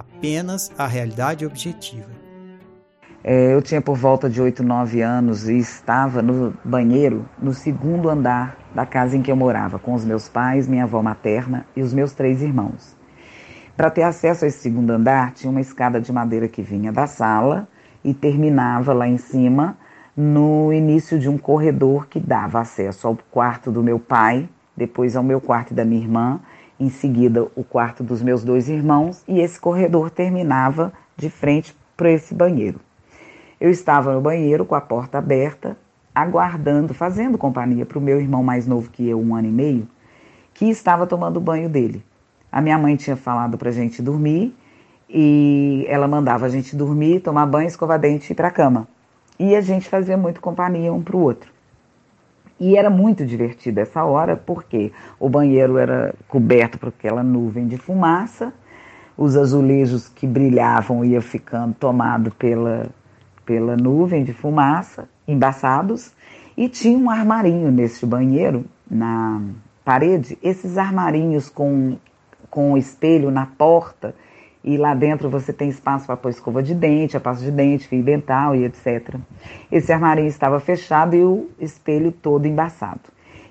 apenas a realidade objetiva. É, eu tinha por volta de 8, 9 anos e estava no banheiro no segundo andar da casa em que eu morava, com os meus pais, minha avó materna e os meus três irmãos. Para ter acesso a esse segundo andar, tinha uma escada de madeira que vinha da sala e terminava lá em cima, no início de um corredor que dava acesso ao quarto do meu pai, depois ao meu quarto e da minha irmã, em seguida o quarto dos meus dois irmãos, e esse corredor terminava de frente para esse banheiro. Eu estava no banheiro com a porta aberta, aguardando, fazendo companhia para o meu irmão mais novo que eu, um ano e meio, que estava tomando o banho dele. A minha mãe tinha falado para a gente dormir e ela mandava a gente dormir, tomar banho, escovar dente e ir para a cama. E a gente fazia muito companhia um para o outro. E era muito divertido essa hora, porque o banheiro era coberto por aquela nuvem de fumaça, os azulejos que brilhavam iam ficando tomados pela, pela nuvem de fumaça, embaçados, e tinha um armarinho nesse banheiro, na parede, esses armarinhos com, com espelho na porta, e lá dentro você tem espaço para pôr escova de dente, a pasta de dente, fio dental e etc. Esse armarinho estava fechado e o espelho todo embaçado.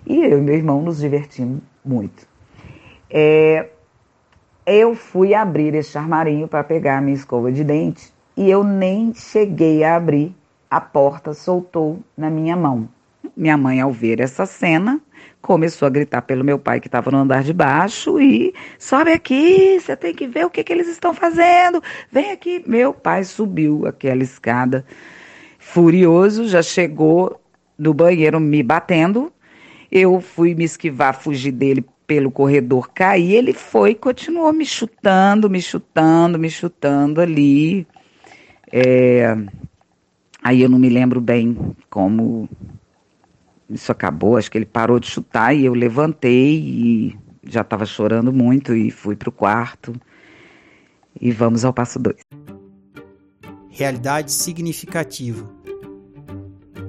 E eu e meu irmão nos divertimos muito. É, eu fui abrir este armarinho para pegar a minha escova de dente e eu nem cheguei a abrir, a porta soltou na minha mão. Minha mãe, ao ver essa cena, começou a gritar pelo meu pai que estava no andar de baixo e sobe aqui, você tem que ver o que, que eles estão fazendo, vem aqui. Meu pai subiu aquela escada furioso, já chegou no banheiro me batendo. Eu fui me esquivar, fugir dele pelo corredor, caí. Ele foi, continuou me chutando, me chutando, me chutando ali. É... Aí eu não me lembro bem como isso acabou, acho que ele parou de chutar e eu levantei e já estava chorando muito e fui para o quarto. E vamos ao passo 2. Realidade significativa.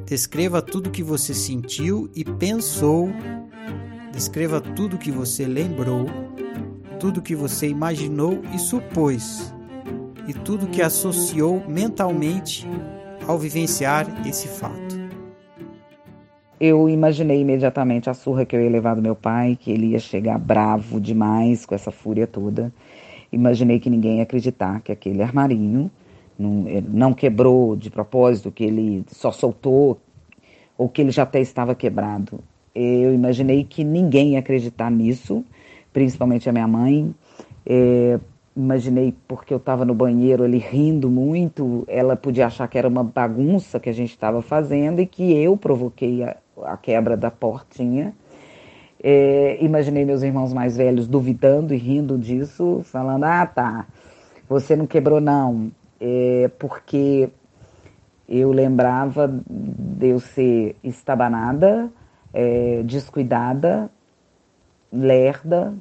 Descreva tudo que você sentiu e pensou. Descreva tudo que você lembrou, tudo que você imaginou e supôs, e tudo que associou mentalmente ao vivenciar esse fato eu imaginei imediatamente a surra que eu ia levar do meu pai, que ele ia chegar bravo demais com essa fúria toda. Imaginei que ninguém ia acreditar que aquele armarinho não, eh, não quebrou de propósito, que ele só soltou, ou que ele já até estava quebrado. Eu imaginei que ninguém ia acreditar nisso, principalmente a minha mãe. É, imaginei porque eu estava no banheiro ali rindo muito, ela podia achar que era uma bagunça que a gente estava fazendo e que eu provoquei a, a quebra da portinha. É, imaginei meus irmãos mais velhos duvidando e rindo disso, falando: ah, tá, você não quebrou, não, é porque eu lembrava de eu ser estabanada, é, descuidada, lerda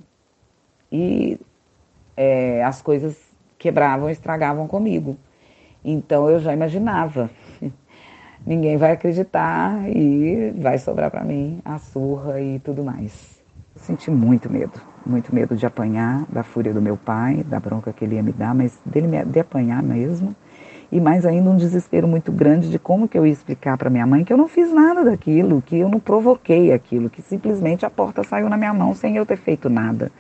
e é, as coisas quebravam, estragavam comigo. Então eu já imaginava. Ninguém vai acreditar e vai sobrar para mim a surra e tudo mais. Senti muito medo, muito medo de apanhar, da fúria do meu pai, da bronca que ele ia me dar, mas dele me, de apanhar mesmo. E mais ainda um desespero muito grande de como que eu ia explicar para minha mãe que eu não fiz nada daquilo, que eu não provoquei aquilo, que simplesmente a porta saiu na minha mão sem eu ter feito nada.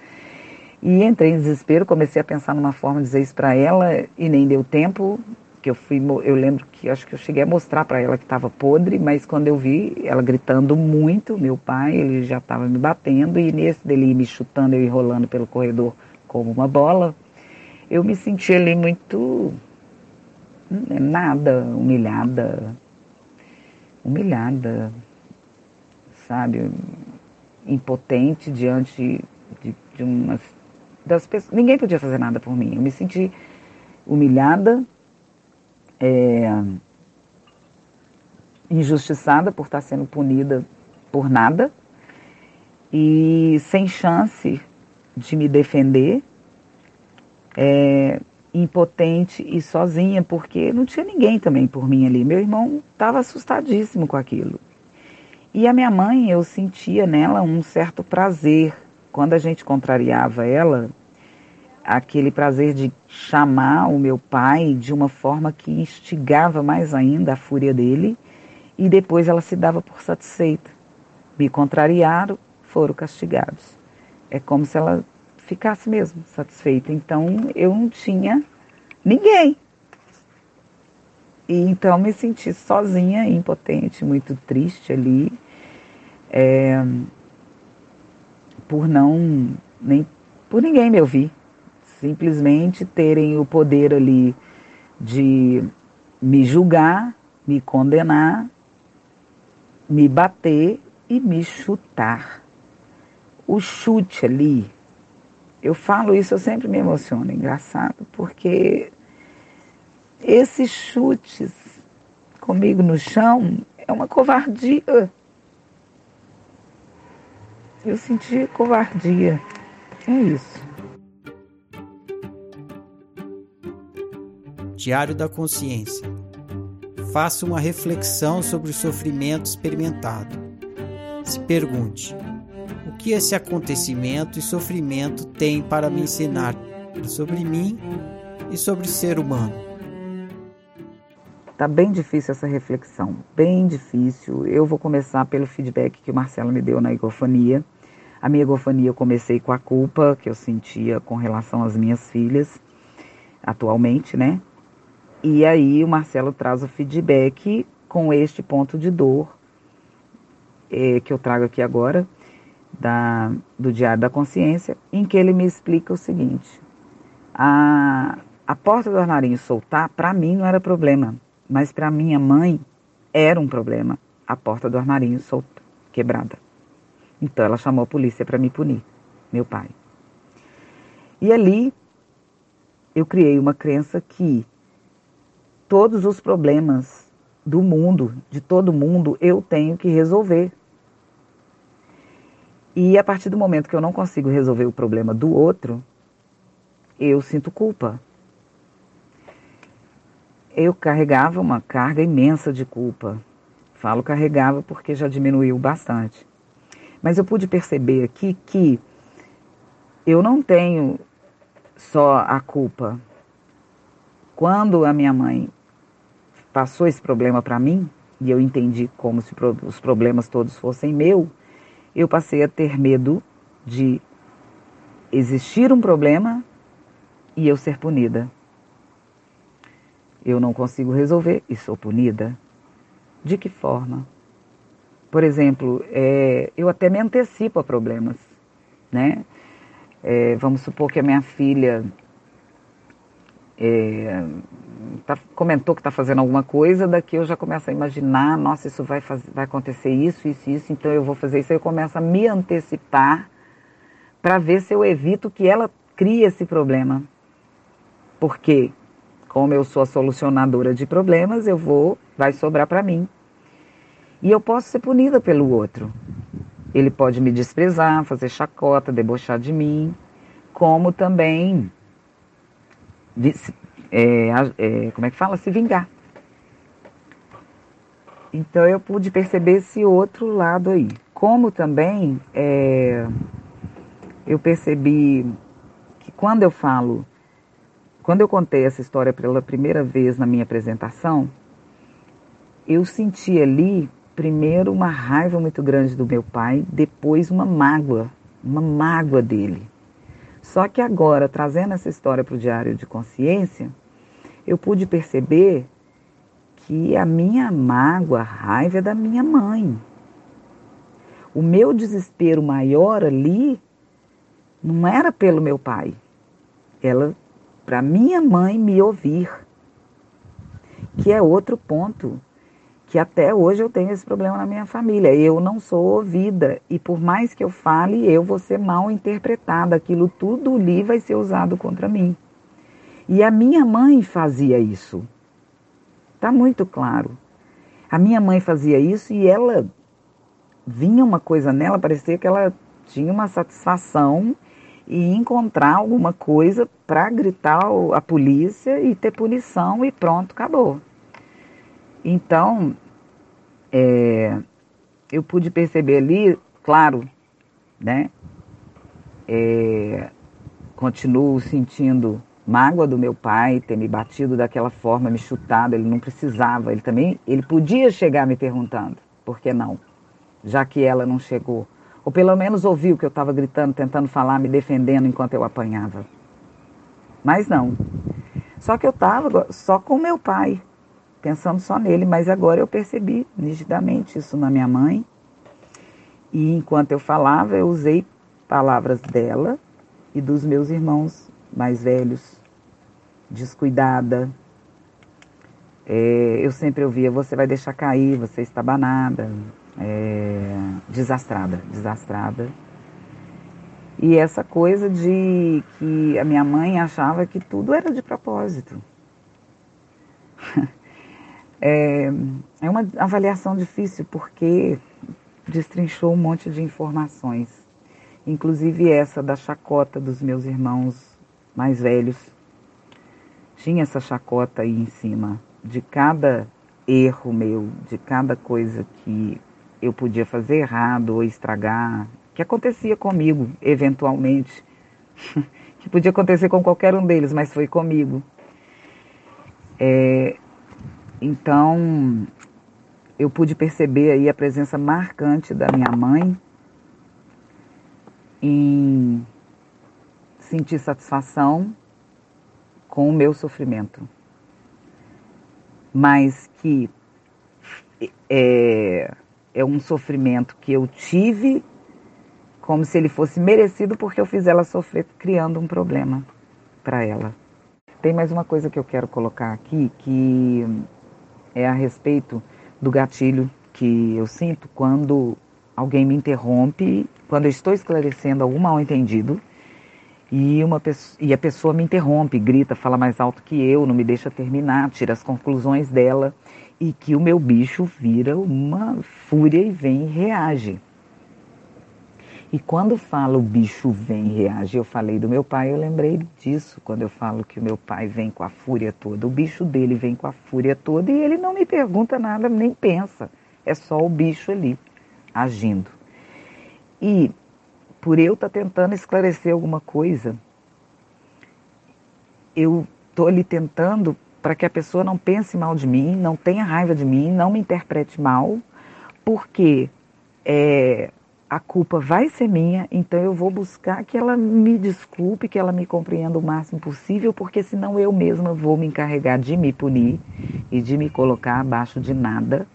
E entrei em desespero, comecei a pensar numa forma de dizer isso para ela e nem deu tempo, que eu fui, eu lembro que acho que eu cheguei a mostrar para ela que estava podre, mas quando eu vi ela gritando muito, meu pai, ele já estava me batendo e nesse dele me chutando, eu enrolando pelo corredor como uma bola, eu me senti ali muito nada, humilhada, humilhada, sabe, impotente diante de, de umas das pessoas. Ninguém podia fazer nada por mim. Eu me senti humilhada, é, injustiçada por estar sendo punida por nada e sem chance de me defender, é, impotente e sozinha, porque não tinha ninguém também por mim ali. Meu irmão estava assustadíssimo com aquilo. E a minha mãe, eu sentia nela um certo prazer. Quando a gente contrariava ela, aquele prazer de chamar o meu pai de uma forma que instigava mais ainda a fúria dele e depois ela se dava por satisfeita. Me contrariaram, foram castigados. É como se ela ficasse mesmo satisfeita. Então eu não tinha ninguém. E então me senti sozinha, impotente, muito triste ali, é, por não nem por ninguém me ouvir simplesmente terem o poder ali de me julgar, me condenar, me bater e me chutar. O chute ali, eu falo isso, eu sempre me emociono, engraçado, porque esses chutes comigo no chão é uma covardia. Eu senti covardia. É isso. Diário da Consciência. Faça uma reflexão sobre o sofrimento experimentado. Se pergunte: o que esse acontecimento e sofrimento tem para me ensinar sobre mim e sobre o ser humano? Tá bem difícil essa reflexão, bem difícil. Eu vou começar pelo feedback que o Marcelo me deu na egofania. A minha egofania eu comecei com a culpa que eu sentia com relação às minhas filhas, atualmente, né? E aí o Marcelo traz o feedback com este ponto de dor é, que eu trago aqui agora, da, do Diário da Consciência, em que ele me explica o seguinte: a, a porta do armarinho soltar, para mim não era problema, mas para minha mãe era um problema, a porta do armarinho solta, quebrada. Então ela chamou a polícia para me punir, meu pai. E ali eu criei uma crença que todos os problemas do mundo, de todo mundo, eu tenho que resolver. E a partir do momento que eu não consigo resolver o problema do outro, eu sinto culpa. Eu carregava uma carga imensa de culpa. Falo carregava porque já diminuiu bastante. Mas eu pude perceber aqui que eu não tenho só a culpa. Quando a minha mãe passou esse problema para mim, e eu entendi como se os problemas todos fossem meu, eu passei a ter medo de existir um problema e eu ser punida. Eu não consigo resolver e sou punida. De que forma? Por exemplo, é, eu até me antecipo a problemas, né? É, vamos supor que a minha filha é, tá, comentou que está fazendo alguma coisa, daqui eu já começo a imaginar, nossa, isso vai, vai acontecer isso, isso, isso, então eu vou fazer isso. Aí eu começo a me antecipar para ver se eu evito que ela crie esse problema. Porque, como eu sou a solucionadora de problemas, eu vou, vai sobrar para mim. E eu posso ser punida pelo outro. Ele pode me desprezar, fazer chacota, debochar de mim, como também é, é, como é que fala? Se vingar. Então eu pude perceber esse outro lado aí. Como também é, eu percebi que quando eu falo, quando eu contei essa história pela primeira vez na minha apresentação, eu senti ali primeiro uma raiva muito grande do meu pai, depois uma mágoa, uma mágoa dele. Só que agora, trazendo essa história para o Diário de Consciência, eu pude perceber que a minha mágoa, a raiva é da minha mãe. O meu desespero maior ali não era pelo meu pai, ela para minha mãe me ouvir, que é outro ponto que até hoje eu tenho esse problema na minha família. Eu não sou ouvida e por mais que eu fale, eu vou ser mal interpretada. Aquilo tudo ali vai ser usado contra mim. E a minha mãe fazia isso. Está muito claro. A minha mãe fazia isso e ela vinha uma coisa nela, parecia que ela tinha uma satisfação e encontrar alguma coisa para gritar a polícia e ter punição e pronto, acabou. Então, é, eu pude perceber ali, claro, né? É, continuo sentindo mágoa do meu pai ter me batido daquela forma, me chutado. Ele não precisava, ele também, ele podia chegar me perguntando, por que não? Já que ela não chegou. Ou pelo menos ouviu que eu estava gritando, tentando falar, me defendendo enquanto eu apanhava. Mas não. Só que eu estava só com meu pai pensando só nele, mas agora eu percebi nitidamente isso na minha mãe. E enquanto eu falava, eu usei palavras dela e dos meus irmãos mais velhos, descuidada. É, eu sempre ouvia: você vai deixar cair, você está banada, é, desastrada, desastrada. E essa coisa de que a minha mãe achava que tudo era de propósito. É, é uma avaliação difícil porque destrinchou um monte de informações, inclusive essa da chacota dos meus irmãos mais velhos. Tinha essa chacota aí em cima de cada erro meu, de cada coisa que eu podia fazer errado ou estragar, que acontecia comigo, eventualmente, que podia acontecer com qualquer um deles, mas foi comigo. É, então, eu pude perceber aí a presença marcante da minha mãe em sentir satisfação com o meu sofrimento. Mas que é, é um sofrimento que eu tive como se ele fosse merecido porque eu fiz ela sofrer criando um problema para ela. Tem mais uma coisa que eu quero colocar aqui que é a respeito do gatilho que eu sinto quando alguém me interrompe, quando eu estou esclarecendo algum mal entendido e, uma e a pessoa me interrompe, grita, fala mais alto que eu, não me deixa terminar, tira as conclusões dela e que o meu bicho vira uma fúria e vem e reage. E quando falo o bicho vem e reage, eu falei do meu pai, eu lembrei disso quando eu falo que o meu pai vem com a fúria toda. O bicho dele vem com a fúria toda e ele não me pergunta nada, nem pensa. É só o bicho ali agindo. E por eu estar tá tentando esclarecer alguma coisa, eu estou ali tentando para que a pessoa não pense mal de mim, não tenha raiva de mim, não me interprete mal, porque é, a culpa vai ser minha, então eu vou buscar que ela me desculpe, que ela me compreenda o máximo possível, porque senão eu mesma vou me encarregar de me punir e de me colocar abaixo de nada,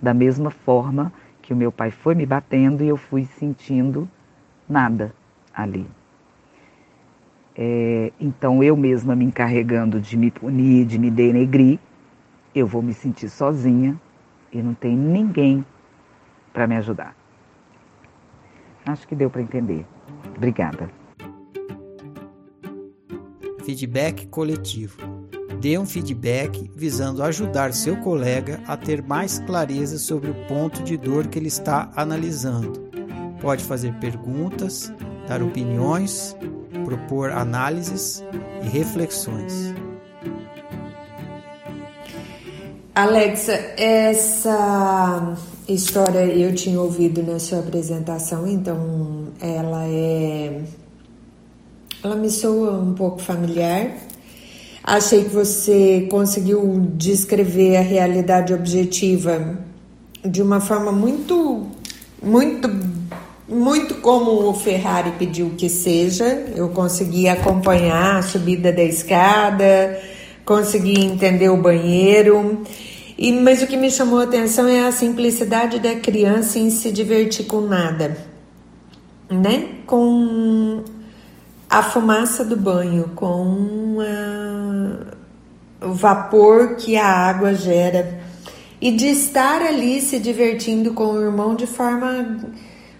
da mesma forma que o meu pai foi me batendo e eu fui sentindo nada ali. É, então eu mesma me encarregando de me punir, de me denegrir, eu vou me sentir sozinha e não tem ninguém para me ajudar. Acho que deu para entender. Obrigada. Feedback coletivo. Dê um feedback visando ajudar seu colega a ter mais clareza sobre o ponto de dor que ele está analisando. Pode fazer perguntas, dar opiniões, propor análises e reflexões. Alexa, essa história eu tinha ouvido na sua apresentação, então ela é. Ela me soa um pouco familiar. Achei que você conseguiu descrever a realidade objetiva de uma forma muito, muito, muito como o Ferrari pediu que seja. Eu consegui acompanhar a subida da escada, consegui entender o banheiro. E, mas o que me chamou a atenção é a simplicidade da criança em se divertir com nada, né? Com a fumaça do banho, com a, o vapor que a água gera e de estar ali se divertindo com o irmão de forma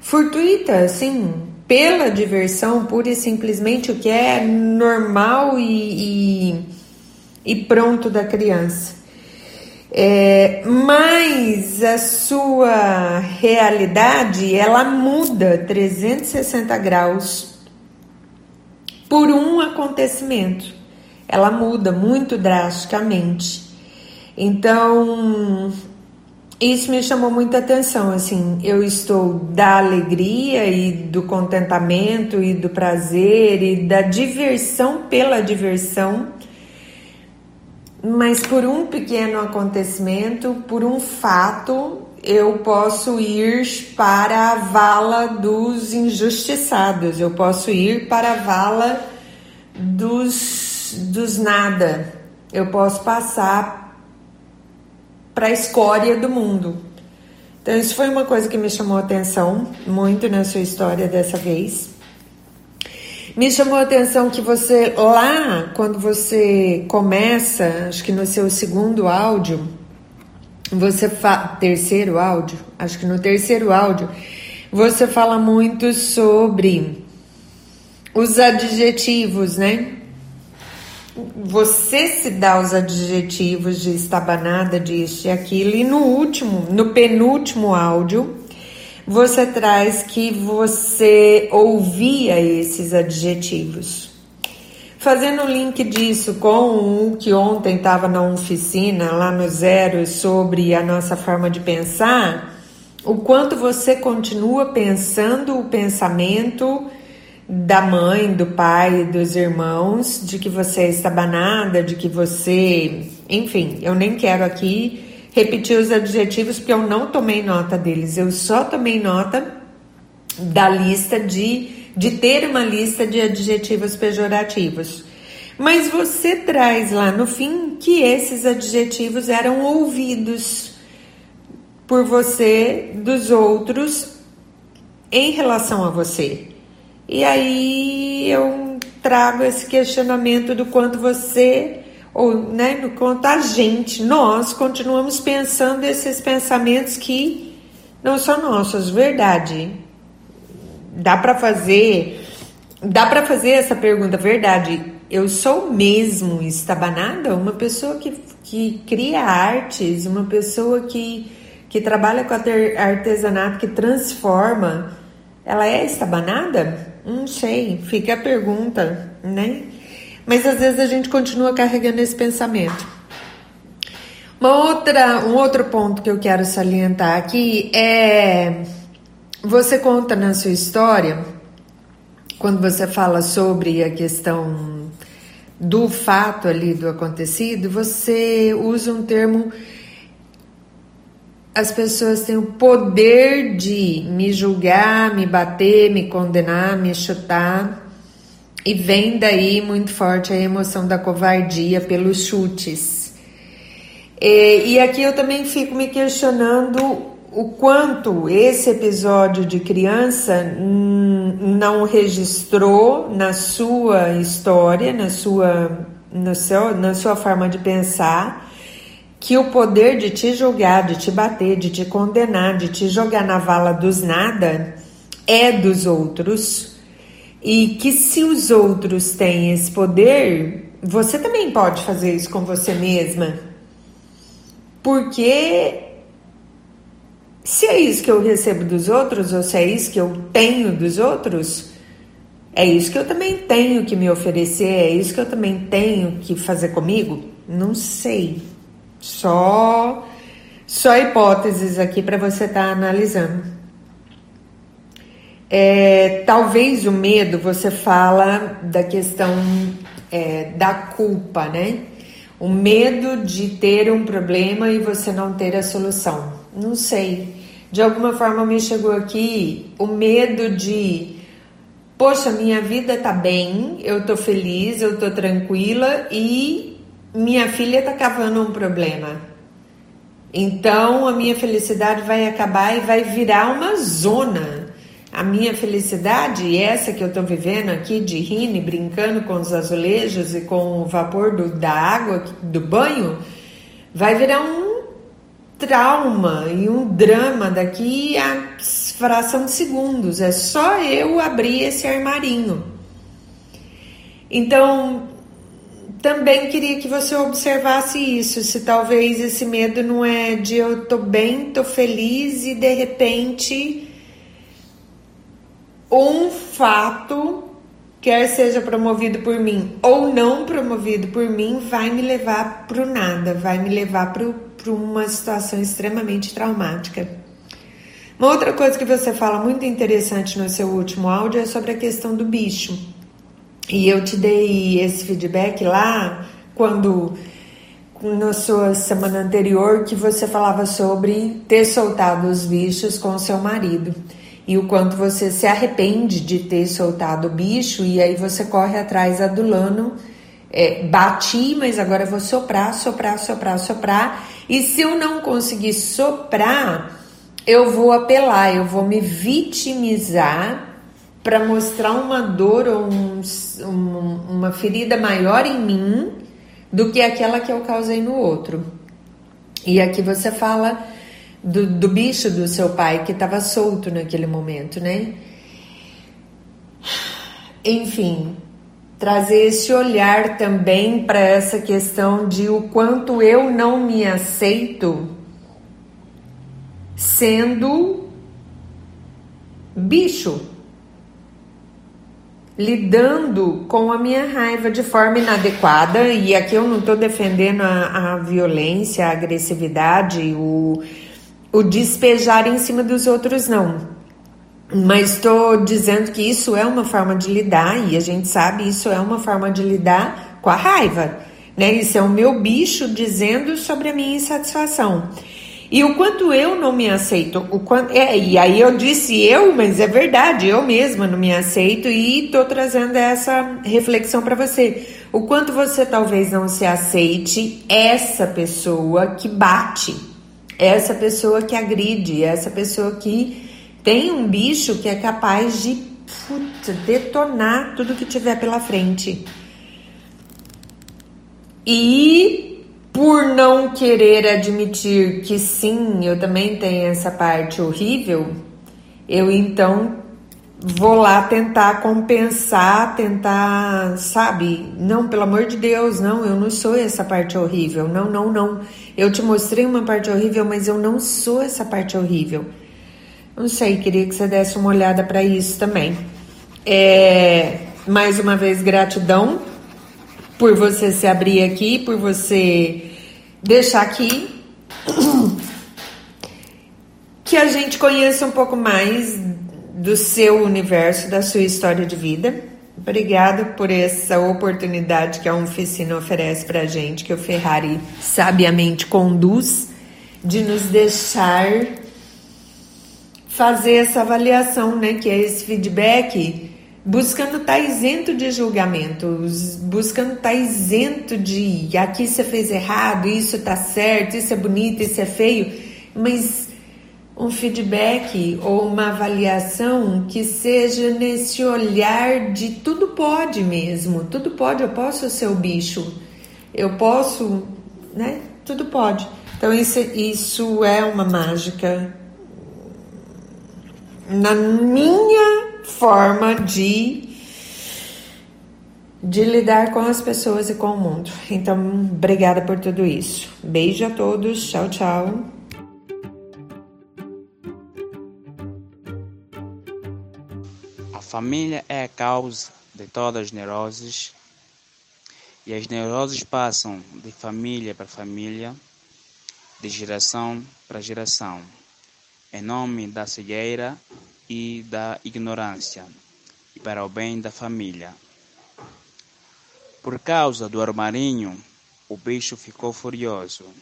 fortuita, assim, pela diversão, pura e simplesmente o que é normal e, e, e pronto da criança. É, mas a sua realidade ela muda 360 graus por um acontecimento. Ela muda muito drasticamente. Então, isso me chamou muita atenção, assim, eu estou da alegria e do contentamento e do prazer e da diversão pela diversão, mas por um pequeno acontecimento, por um fato, eu posso ir para a vala dos injustiçados, eu posso ir para a vala dos, dos nada, eu posso passar para a escória do mundo. Então, isso foi uma coisa que me chamou a atenção muito na sua história dessa vez. Me chamou a atenção que você, lá, quando você começa, acho que no seu segundo áudio, você fa... terceiro áudio, acho que no terceiro áudio, você fala muito sobre os adjetivos, né? Você se dá os adjetivos de estabanada, disso e aquilo, e no último, no penúltimo áudio, você traz que você ouvia esses adjetivos. Fazendo o link disso com o que ontem estava na oficina, lá no Zero, sobre a nossa forma de pensar, o quanto você continua pensando o pensamento da mãe, do pai, dos irmãos, de que você é estabanada, de que você. Enfim, eu nem quero aqui repetir os adjetivos porque eu não tomei nota deles, eu só tomei nota da lista de de ter uma lista de adjetivos pejorativos. Mas você traz lá no fim que esses adjetivos eram ouvidos por você dos outros em relação a você. E aí eu trago esse questionamento do quanto você ou né, no quanto a gente, nós continuamos pensando esses pensamentos que não são nossos, verdade dá para fazer dá para fazer essa pergunta, verdade? Eu sou mesmo estabanada? Uma pessoa que, que cria artes, uma pessoa que, que trabalha com artesanato, que transforma, ela é estabanada? Não sei, fica a pergunta, né? Mas às vezes a gente continua carregando esse pensamento. Uma outra, um outro ponto que eu quero salientar aqui é você conta na sua história, quando você fala sobre a questão do fato ali do acontecido, você usa um termo. As pessoas têm o poder de me julgar, me bater, me condenar, me chutar. E vem daí muito forte a emoção da covardia pelos chutes. E, e aqui eu também fico me questionando o quanto esse episódio de criança não registrou na sua história, na sua, no seu, na sua forma de pensar, que o poder de te julgar, de te bater, de te condenar, de te jogar na vala dos nada é dos outros. E que se os outros têm esse poder, você também pode fazer isso com você mesma. Porque se é isso que eu recebo dos outros, ou se é isso que eu tenho dos outros, é isso que eu também tenho que me oferecer, é isso que eu também tenho que fazer comigo? Não sei. Só, só hipóteses aqui para você estar tá analisando. É, talvez o medo, você fala da questão é, da culpa, né? O medo de ter um problema e você não ter a solução. Não sei. De alguma forma me chegou aqui o medo de, poxa, minha vida tá bem, eu tô feliz, eu tô tranquila e minha filha tá cavando um problema. Então a minha felicidade vai acabar e vai virar uma zona a minha felicidade, essa que eu estou vivendo aqui de rindo brincando com os azulejos e com o vapor do, da água, do banho, vai virar um trauma e um drama daqui a fração de segundos. É só eu abrir esse armarinho. Então, também queria que você observasse isso, se talvez esse medo não é de eu tô bem, tô feliz e de repente um fato, quer seja promovido por mim ou não promovido por mim, vai me levar para o nada, vai me levar para uma situação extremamente traumática. Uma outra coisa que você fala muito interessante no seu último áudio é sobre a questão do bicho. E eu te dei esse feedback lá quando na sua semana anterior que você falava sobre ter soltado os bichos com seu marido e o quanto você se arrepende de ter soltado o bicho e aí você corre atrás adulando. É, bati, mas agora vou soprar, soprar, soprar, soprar. E se eu não conseguir soprar, eu vou apelar, eu vou me vitimizar para mostrar uma dor ou um, um, uma ferida maior em mim do que aquela que eu causei no outro. E aqui você fala do, do bicho do seu pai que estava solto naquele momento, né? Enfim, trazer esse olhar também para essa questão de o quanto eu não me aceito sendo bicho, lidando com a minha raiva de forma inadequada. E aqui eu não estou defendendo a, a violência, a agressividade, o o despejar em cima dos outros, não. Mas estou dizendo que isso é uma forma de lidar, e a gente sabe isso é uma forma de lidar com a raiva. Né? Isso é o meu bicho dizendo sobre a minha insatisfação. E o quanto eu não me aceito, o quanto, é, e aí eu disse eu, mas é verdade, eu mesma não me aceito e estou trazendo essa reflexão para você. O quanto você talvez não se aceite essa pessoa que bate, essa pessoa que agride, essa pessoa que tem um bicho que é capaz de puta, detonar tudo que tiver pela frente. E por não querer admitir que sim, eu também tenho essa parte horrível, eu então vou lá tentar compensar, tentar, sabe? Não, pelo amor de Deus, não, eu não sou essa parte horrível. Não, não, não. Eu te mostrei uma parte horrível, mas eu não sou essa parte horrível. Não sei, queria que você desse uma olhada para isso também. É, mais uma vez, gratidão por você se abrir aqui, por você deixar aqui que a gente conheça um pouco mais do seu universo, da sua história de vida. Obrigada por essa oportunidade que a oficina oferece para a gente, que o Ferrari sabiamente conduz, de nos deixar fazer essa avaliação, né? Que é esse feedback, buscando estar tá isento de julgamentos, buscando estar tá isento de aqui você fez errado, isso está certo, isso é bonito, isso é feio, mas um feedback ou uma avaliação que seja nesse olhar de tudo pode mesmo, tudo pode, eu posso ser o bicho, eu posso, né? Tudo pode. Então isso, isso é uma mágica na minha forma de de lidar com as pessoas e com o mundo. Então, obrigada por tudo isso. Beijo a todos. Tchau, tchau. Família é a causa de todas as neuroses e as neuroses passam de família para família de geração para geração, em nome da cegueira e da ignorância, e para o bem da família. Por causa do armarinho, o bicho ficou furioso.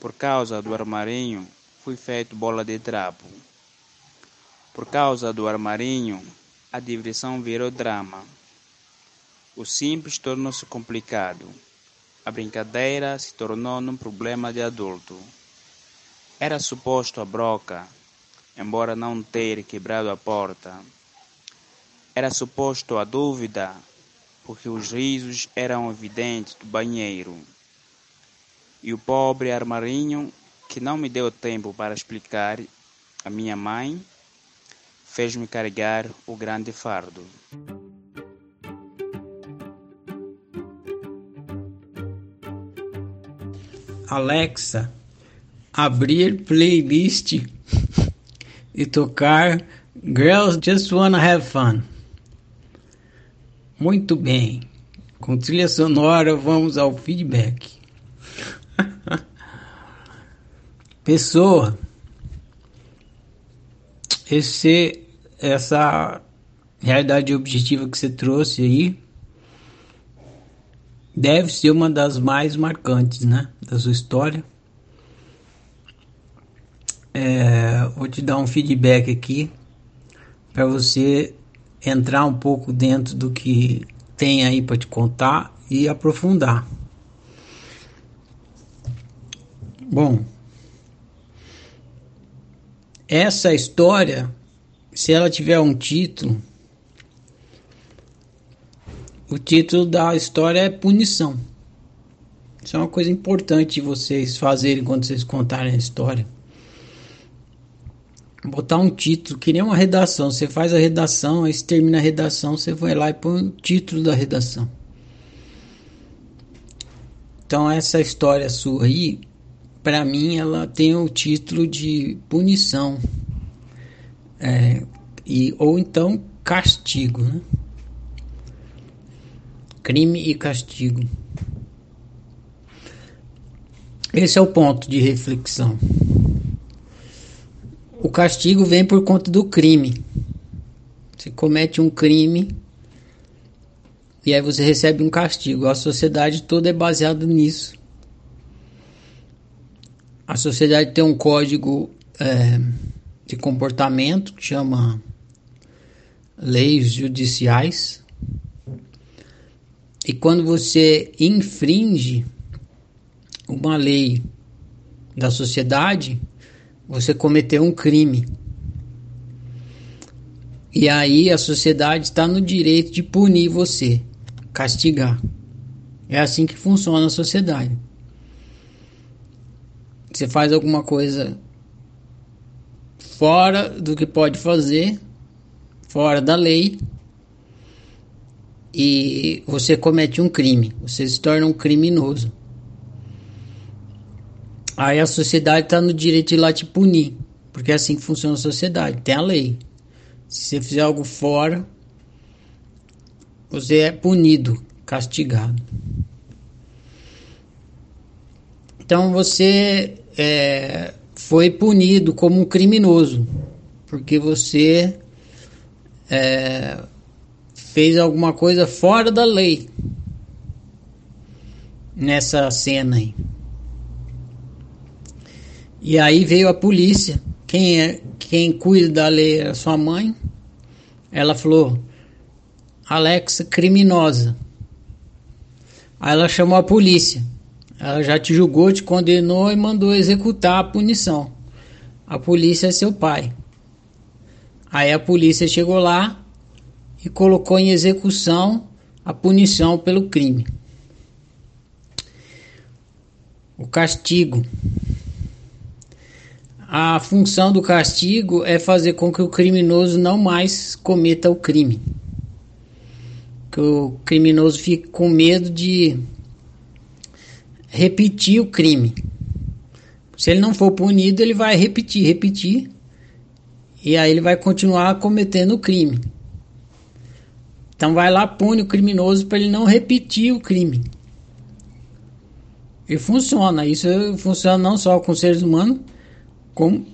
Por causa do armarinho, fui feito bola de trapo. Por causa do armarinho, a diversão virou drama. O simples tornou-se complicado. A brincadeira se tornou num problema de adulto. Era suposto a broca, embora não ter quebrado a porta. Era suposto a dúvida, porque os risos eram evidentes do banheiro. E o pobre armarinho, que não me deu tempo para explicar a minha mãe, fez-me carregar o grande fardo. Alexa, abrir playlist e tocar Girls Just Wanna Have Fun. Muito bem. Com trilha sonora, vamos ao feedback. Pessoa, esse, essa realidade objetiva que você trouxe aí deve ser uma das mais marcantes, né, da sua história. É, vou te dar um feedback aqui para você entrar um pouco dentro do que tem aí para te contar e aprofundar. Bom, essa história, se ela tiver um título, o título da história é Punição. Isso é uma coisa importante vocês fazerem quando vocês contarem a história. Botar um título, que nem uma redação. Você faz a redação, aí você termina a redação, você vai lá e põe o título da redação. Então essa história sua aí para mim ela tem o título de punição é, e ou então castigo, né? crime e castigo. Esse é o ponto de reflexão. O castigo vem por conta do crime. Você comete um crime e aí você recebe um castigo. A sociedade toda é baseada nisso. A sociedade tem um código é, de comportamento que chama leis judiciais. E quando você infringe uma lei da sociedade, você cometeu um crime. E aí a sociedade está no direito de punir você, castigar. É assim que funciona a sociedade. Você faz alguma coisa fora do que pode fazer, fora da lei, e você comete um crime, você se torna um criminoso. Aí a sociedade está no direito de lá te punir, porque é assim que funciona a sociedade, tem a lei. Se você fizer algo fora, você é punido, castigado. Então você é, foi punido como um criminoso, porque você é, fez alguma coisa fora da lei nessa cena aí. E aí veio a polícia. Quem é quem cuida da lei é a sua mãe. Ela falou: Alexa, criminosa. Aí ela chamou a polícia. Ela já te julgou, te condenou e mandou executar a punição. A polícia é seu pai. Aí a polícia chegou lá e colocou em execução a punição pelo crime. O castigo. A função do castigo é fazer com que o criminoso não mais cometa o crime. Que o criminoso fique com medo de repetir o crime. Se ele não for punido, ele vai repetir, repetir, e aí ele vai continuar cometendo o crime. Então vai lá, pune o criminoso para ele não repetir o crime. E funciona. Isso funciona não só com seres humanos, como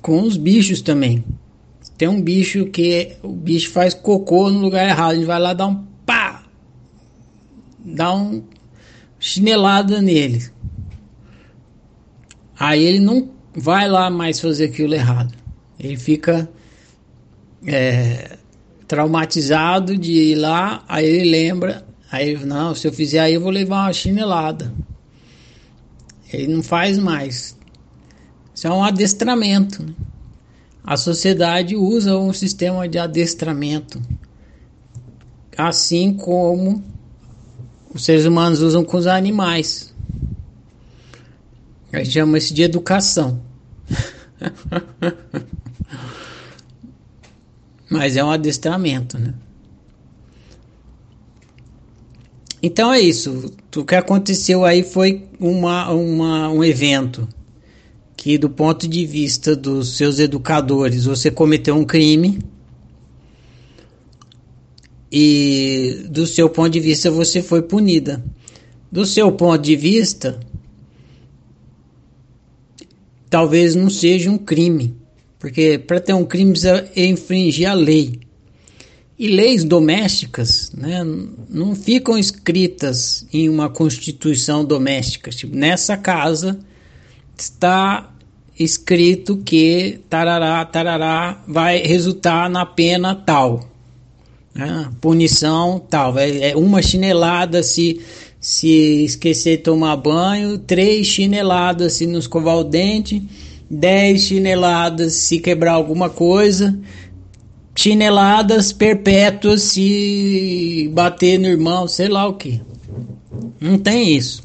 com os bichos também. Tem um bicho que o bicho faz cocô no lugar errado. A gente vai lá dar um pá, dá um chinelada nele. Aí ele não vai lá mais fazer aquilo errado. Ele fica é, traumatizado de ir lá, aí ele lembra, aí não, se eu fizer aí eu vou levar uma chinelada. Ele não faz mais. Isso é um adestramento. Né? A sociedade usa um sistema de adestramento, assim como os seres humanos usam com os animais. A gente chama isso de educação. Mas é um adestramento, né? Então é isso. O que aconteceu aí foi uma, uma, um evento que, do ponto de vista dos seus educadores, você cometeu um crime e, do seu ponto de vista, você foi punida. Do seu ponto de vista, talvez não seja um crime, porque para ter um crime precisa infringir a lei. E leis domésticas né, não ficam escritas em uma constituição doméstica. Tipo, nessa casa está escrito que tarará, tarará vai resultar na pena tal. Né, punição tal. É, é uma chinelada se, se esquecer de tomar banho, três chineladas se não escovar o dente, dez chineladas se quebrar alguma coisa chineladas perpétuas se bater no irmão, sei lá o que. Não tem isso.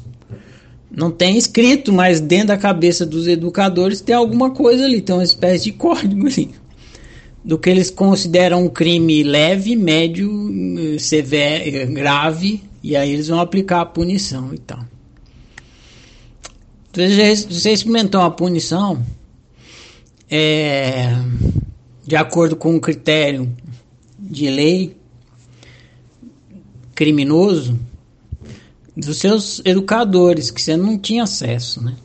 Não tem escrito, mas dentro da cabeça dos educadores tem alguma coisa ali, tem uma espécie de código ali. Do que eles consideram um crime leve, médio, severo, grave, e aí eles vão aplicar a punição e tal. Você, experimentou uma punição? É de acordo com um critério de lei criminoso dos seus educadores, que você não tinha acesso, né?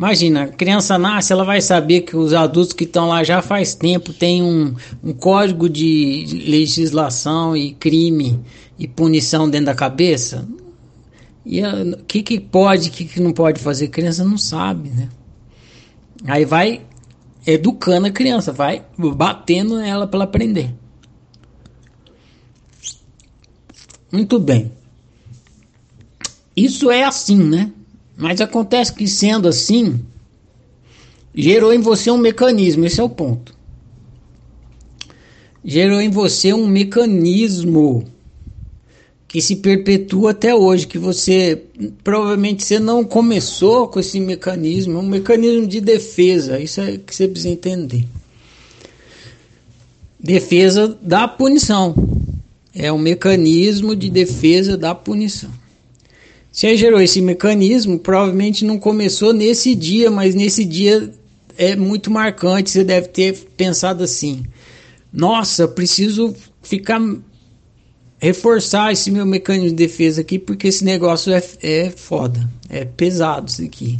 Imagina, a criança nasce, ela vai saber que os adultos que estão lá já faz tempo têm um, um código de legislação e crime e punição dentro da cabeça. E o que, que pode, o que, que não pode fazer? A criança não sabe, né? Aí vai educando a criança, vai batendo nela para ela aprender. Muito bem. Isso é assim, né? Mas acontece que sendo assim, gerou em você um mecanismo, esse é o ponto. Gerou em você um mecanismo que se perpetua até hoje, que você provavelmente você não começou com esse mecanismo, é um mecanismo de defesa, isso é que você precisa entender. Defesa da punição. É um mecanismo de defesa da punição. Você gerou esse mecanismo, provavelmente não começou nesse dia, mas nesse dia é muito marcante. Você deve ter pensado assim: nossa, preciso ficar reforçar esse meu mecanismo de defesa aqui, porque esse negócio é, é foda, é pesado isso aqui.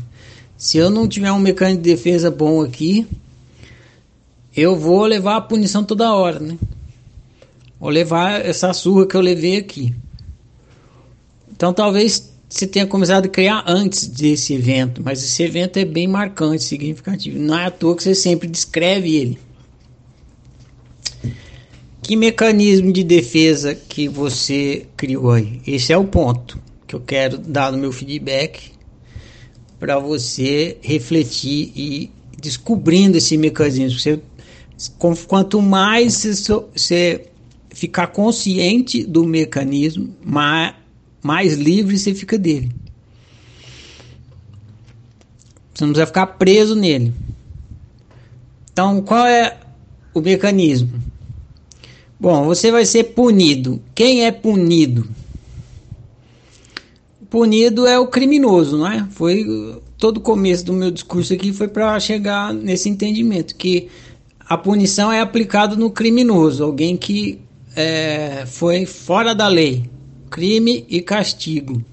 Se eu não tiver um mecanismo de defesa bom aqui, eu vou levar a punição toda hora, né? Vou levar essa surra que eu levei aqui. Então talvez você tenha começado a criar antes desse evento, mas esse evento é bem marcante, significativo. Não é à toa que você sempre descreve ele. Que mecanismo de defesa que você criou aí? Esse é o ponto que eu quero dar no meu feedback para você refletir e descobrindo esse mecanismo. Você, quanto mais você ficar consciente do mecanismo, mais, mais livre você fica dele. Você não precisa ficar preso nele. Então, qual é o mecanismo? Bom, você vai ser punido. Quem é punido? Punido é o criminoso, não é? Foi todo o começo do meu discurso aqui foi para chegar nesse entendimento que a punição é aplicada no criminoso, alguém que é, foi fora da lei, crime e castigo.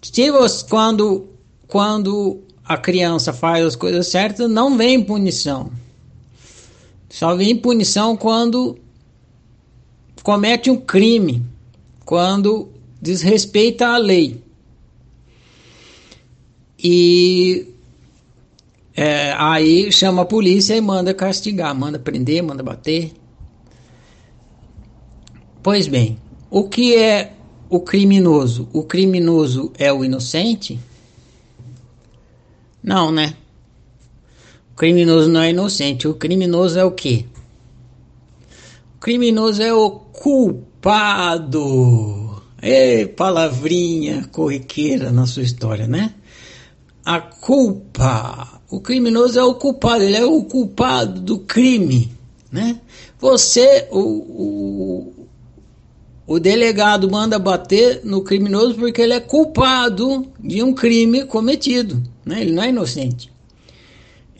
Se você, quando, quando a criança faz as coisas certas, não vem punição. Só vem punição quando comete um crime, quando desrespeita a lei. E é, aí chama a polícia e manda castigar, manda prender, manda bater. Pois bem, o que é o criminoso? O criminoso é o inocente? Não, né? O criminoso não é inocente. O criminoso é o quê? O criminoso é o culpado. Ei, palavrinha corriqueira na sua história, né? A culpa. O criminoso é o culpado, ele é o culpado do crime, né? Você, o, o, o delegado manda bater no criminoso porque ele é culpado de um crime cometido, né? Ele não é inocente.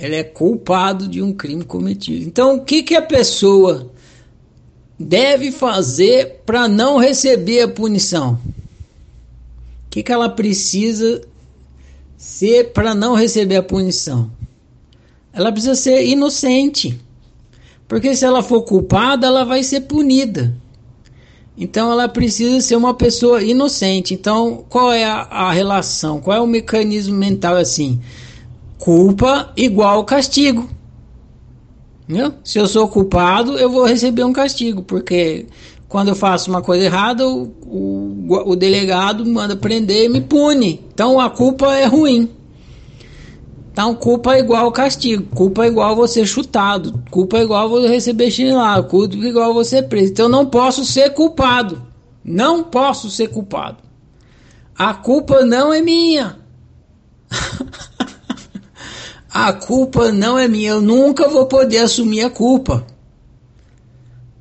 Ele é culpado de um crime cometido. Então, o que, que a pessoa deve fazer para não receber a punição? O que, que ela precisa ser para não receber a punição? Ela precisa ser inocente. Porque se ela for culpada, ela vai ser punida. Então ela precisa ser uma pessoa inocente. Então, qual é a, a relação? Qual é o mecanismo mental assim? Culpa igual castigo. Entendeu? Se eu sou culpado, eu vou receber um castigo, porque quando eu faço uma coisa errada, o, o, o delegado manda prender e me pune. Então a culpa é ruim. Então, culpa é igual castigo, culpa é igual você chutado, culpa é igual você receber chinelado, culpa é igual você preso. Então, não posso ser culpado. Não posso ser culpado. A culpa não é minha. a culpa não é minha. Eu nunca vou poder assumir a culpa.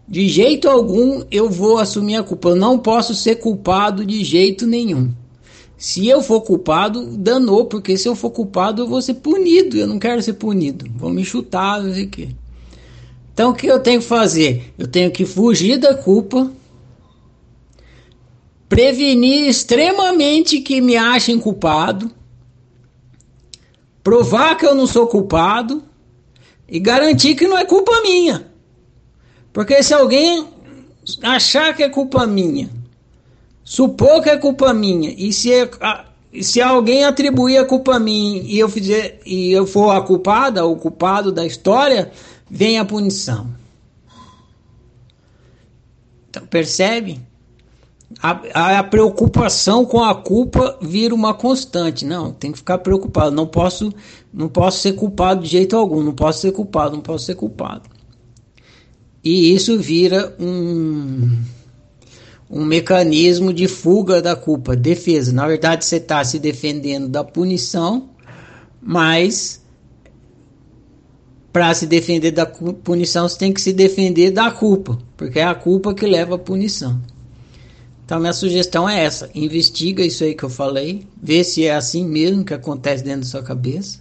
De jeito algum eu vou assumir a culpa. Eu não posso ser culpado de jeito nenhum. Se eu for culpado, danou, porque se eu for culpado, eu vou ser punido. Eu não quero ser punido. Vão me chutar, não sei o quê. Então, o que eu tenho que fazer? Eu tenho que fugir da culpa, prevenir extremamente que me achem culpado, provar que eu não sou culpado e garantir que não é culpa minha. Porque se alguém achar que é culpa minha supor que é culpa minha e se, é, se alguém atribuir a culpa a mim e eu fizer e eu for a culpada ou culpado da história, vem a punição. Então, percebe? A, a, preocupação com a culpa vira uma constante. Não, tem que ficar preocupado. Não posso, não posso ser culpado de jeito algum. Não posso ser culpado. Não posso ser culpado. E isso vira um um mecanismo de fuga da culpa, defesa. Na verdade, você está se defendendo da punição, mas para se defender da punição, você tem que se defender da culpa, porque é a culpa que leva à punição. Então, minha sugestão é essa: investiga isso aí que eu falei, vê se é assim mesmo que acontece dentro da sua cabeça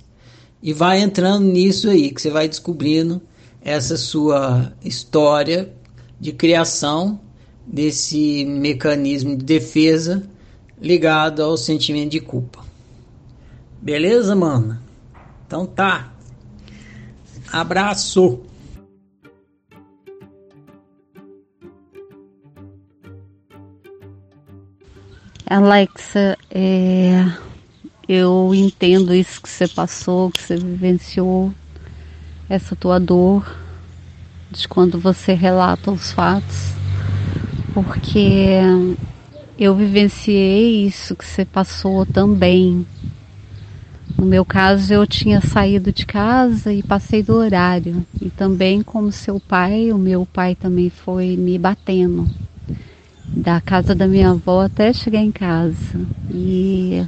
e vai entrando nisso aí, que você vai descobrindo essa sua história de criação desse mecanismo de defesa ligado ao sentimento de culpa. Beleza, mano? Então tá. Abraço. Alexa, é, eu entendo isso que você passou, que você vivenciou, essa tua dor, de quando você relata os fatos porque eu vivenciei isso que você passou também. No meu caso, eu tinha saído de casa e passei do horário. E também, como seu pai, o meu pai também foi me batendo. Da casa da minha avó até chegar em casa. E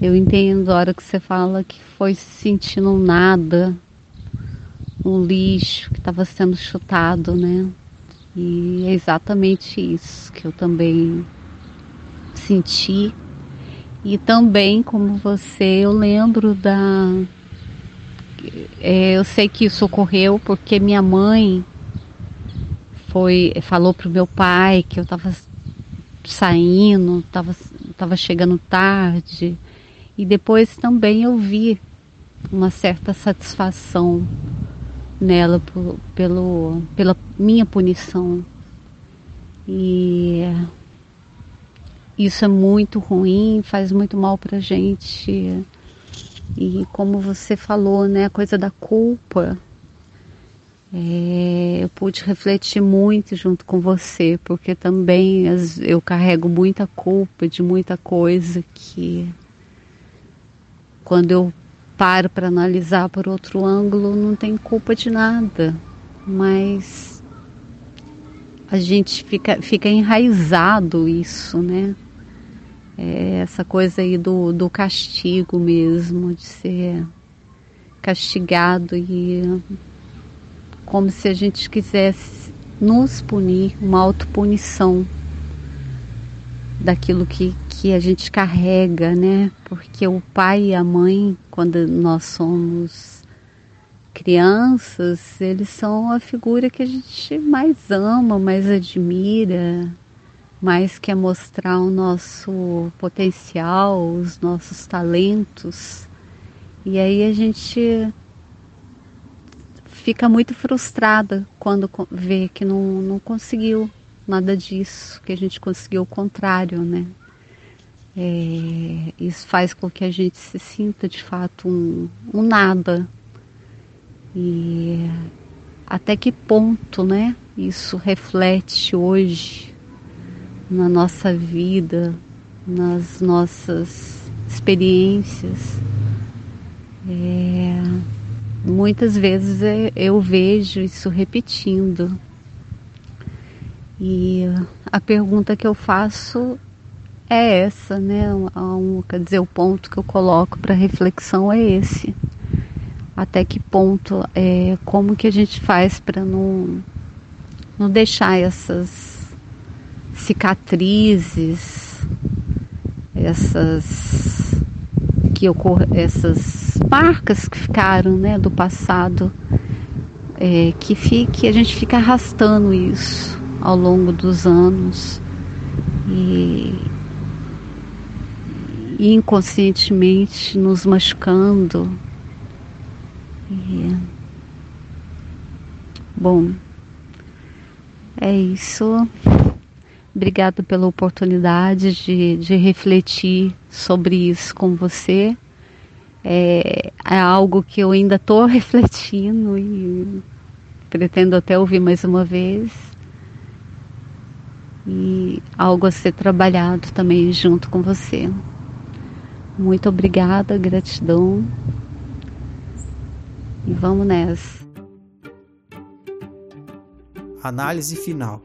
eu entendo a hora que você fala que foi se sentindo nada, um lixo que estava sendo chutado, né? E é exatamente isso que eu também senti. E também, como você, eu lembro da. É, eu sei que isso ocorreu porque minha mãe foi falou pro meu pai que eu estava saindo, estava tava chegando tarde. E depois também eu vi uma certa satisfação nela por, pelo, pela minha punição. E isso é muito ruim, faz muito mal pra gente. E como você falou, né, a coisa da culpa, é, eu pude refletir muito junto com você, porque também as, eu carrego muita culpa de muita coisa que quando eu paro para analisar por outro ângulo, não tem culpa de nada, mas a gente fica, fica enraizado isso, né? É essa coisa aí do, do castigo mesmo, de ser castigado e como se a gente quisesse nos punir, uma autopunição daquilo que, que a gente carrega, né? Porque o pai e a mãe, quando nós somos crianças, eles são a figura que a gente mais ama, mais admira, mais quer mostrar o nosso potencial, os nossos talentos. E aí a gente fica muito frustrada quando vê que não, não conseguiu nada disso, que a gente conseguiu o contrário, né? É, isso faz com que a gente se sinta de fato um, um nada. E até que ponto, né? Isso reflete hoje na nossa vida, nas nossas experiências. É, muitas vezes eu vejo isso repetindo e a pergunta que eu faço é essa, né? Um, quer dizer, o ponto que eu coloco para reflexão é esse. Até que ponto, é, como que a gente faz para não, não deixar essas cicatrizes, essas que ocor essas marcas que ficaram, né, do passado, é, que fique, a gente fica arrastando isso ao longo dos anos e inconscientemente nos machucando. E, bom, é isso. Obrigada pela oportunidade de, de refletir sobre isso com você. É, é algo que eu ainda estou refletindo e pretendo até ouvir mais uma vez e algo a ser trabalhado também junto com você. Muito obrigada, gratidão. E vamos nessa. Análise final.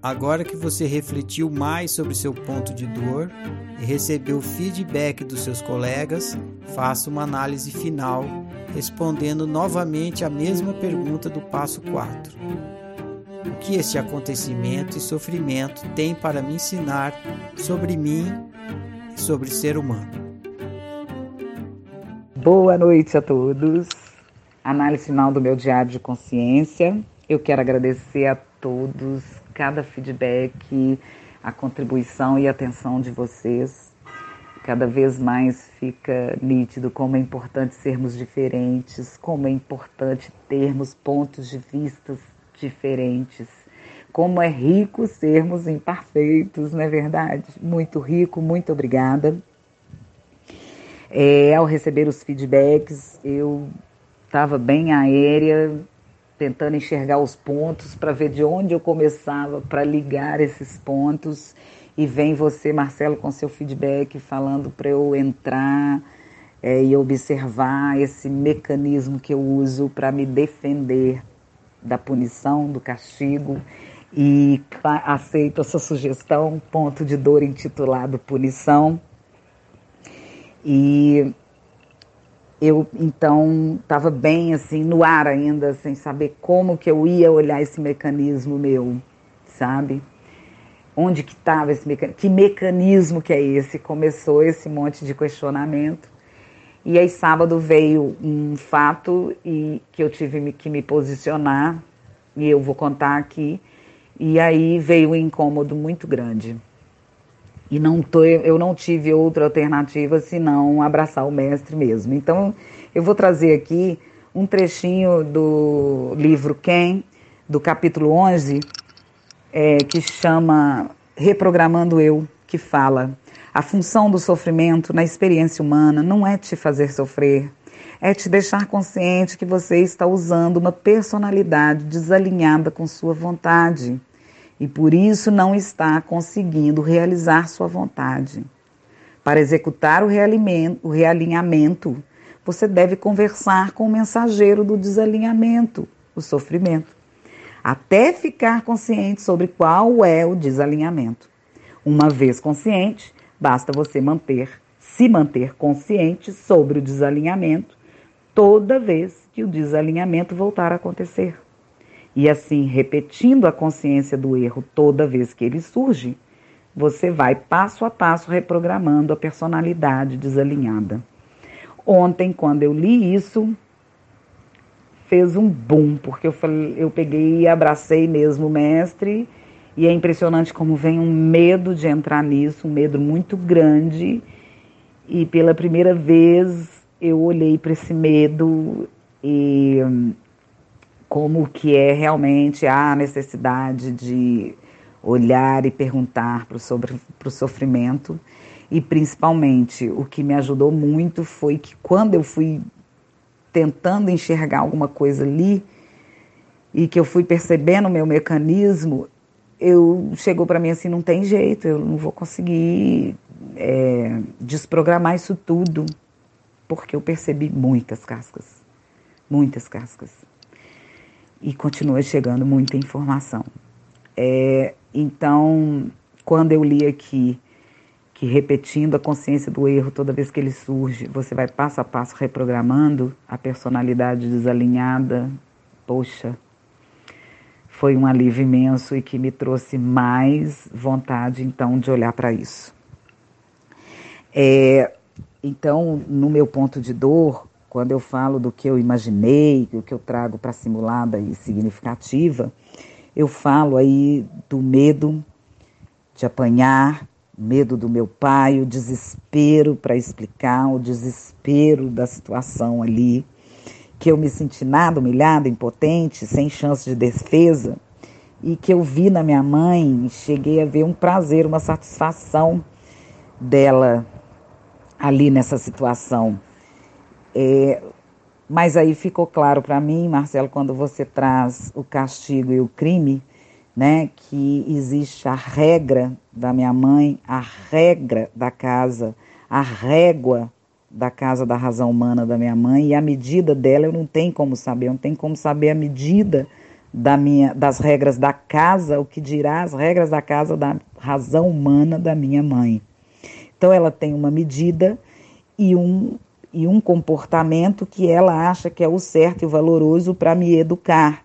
Agora que você refletiu mais sobre seu ponto de dor e recebeu feedback dos seus colegas, faça uma análise final, respondendo novamente a mesma pergunta do passo 4 o que este acontecimento e sofrimento tem para me ensinar sobre mim sobre ser humano. Boa noite a todos. Análise final do meu diário de consciência. Eu quero agradecer a todos cada feedback, a contribuição e atenção de vocês. Cada vez mais fica nítido como é importante sermos diferentes, como é importante termos pontos de vistas diferentes. Como é rico sermos imperfeitos, não é verdade? Muito rico, muito obrigada. É, ao receber os feedbacks, eu estava bem aérea, tentando enxergar os pontos para ver de onde eu começava para ligar esses pontos. E vem você, Marcelo, com seu feedback, falando para eu entrar é, e observar esse mecanismo que eu uso para me defender da punição, do castigo, e aceito essa sugestão, ponto de dor intitulado Punição. E eu então estava bem assim no ar ainda, sem saber como que eu ia olhar esse mecanismo meu, sabe? Onde que estava esse mecanismo? Que mecanismo que é esse? Começou esse monte de questionamento. E aí sábado veio um fato e que eu tive que me posicionar e eu vou contar aqui. E aí veio um incômodo muito grande. E não tô, eu não tive outra alternativa senão abraçar o mestre mesmo. Então, eu vou trazer aqui um trechinho do livro Quem, do capítulo 11, é, que chama Reprogramando Eu, que fala: a função do sofrimento na experiência humana não é te fazer sofrer, é te deixar consciente que você está usando uma personalidade desalinhada com sua vontade e por isso não está conseguindo realizar sua vontade. Para executar o, o realinhamento, você deve conversar com o mensageiro do desalinhamento, o sofrimento até ficar consciente sobre qual é o desalinhamento. Uma vez consciente, basta você manter, se manter consciente sobre o desalinhamento toda vez que o desalinhamento voltar a acontecer. E assim, repetindo a consciência do erro toda vez que ele surge, você vai passo a passo reprogramando a personalidade desalinhada. Ontem, quando eu li isso, fez um boom, porque eu, falei, eu peguei e abracei mesmo o mestre, e é impressionante como vem um medo de entrar nisso, um medo muito grande, e pela primeira vez eu olhei para esse medo e como que é realmente a necessidade de olhar e perguntar para o sofrimento. E principalmente o que me ajudou muito foi que quando eu fui tentando enxergar alguma coisa ali e que eu fui percebendo o meu mecanismo, eu chegou para mim assim, não tem jeito, eu não vou conseguir é, desprogramar isso tudo, porque eu percebi muitas cascas, muitas cascas. E continua chegando muita informação. É, então, quando eu li aqui que repetindo a consciência do erro toda vez que ele surge, você vai passo a passo reprogramando a personalidade desalinhada. Poxa, foi um alívio imenso e que me trouxe mais vontade então de olhar para isso. É, então, no meu ponto de dor, quando eu falo do que eu imaginei, do que eu trago para simulada e significativa, eu falo aí do medo de apanhar, medo do meu pai, o desespero para explicar, o desespero da situação ali, que eu me senti nada humilhada, impotente, sem chance de defesa, e que eu vi na minha mãe, cheguei a ver um prazer, uma satisfação dela ali nessa situação. É, mas aí ficou claro para mim, Marcelo, quando você traz o castigo e o crime, né, que existe a regra da minha mãe, a regra da casa, a régua da casa da razão humana da minha mãe e a medida dela eu não tenho como saber, eu não tenho como saber a medida da minha, das regras da casa, o que dirá as regras da casa da razão humana da minha mãe. Então ela tem uma medida e um e um comportamento que ela acha que é o certo e o valoroso para me educar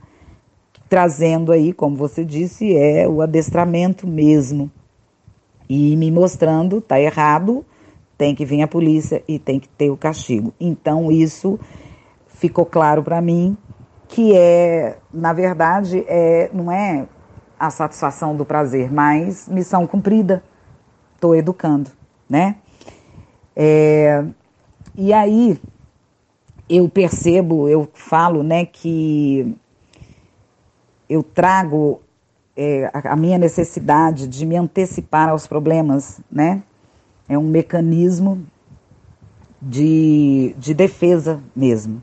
trazendo aí, como você disse, é o adestramento mesmo. E me mostrando, tá errado, tem que vir a polícia e tem que ter o castigo. Então isso ficou claro para mim que é, na verdade, é, não é a satisfação do prazer, mas missão cumprida. Estou educando, né? É, e aí eu percebo, eu falo, né, que eu trago é, a, minha necessidade de me antecipar aos problemas, né? É um mecanismo de, de defesa mesmo,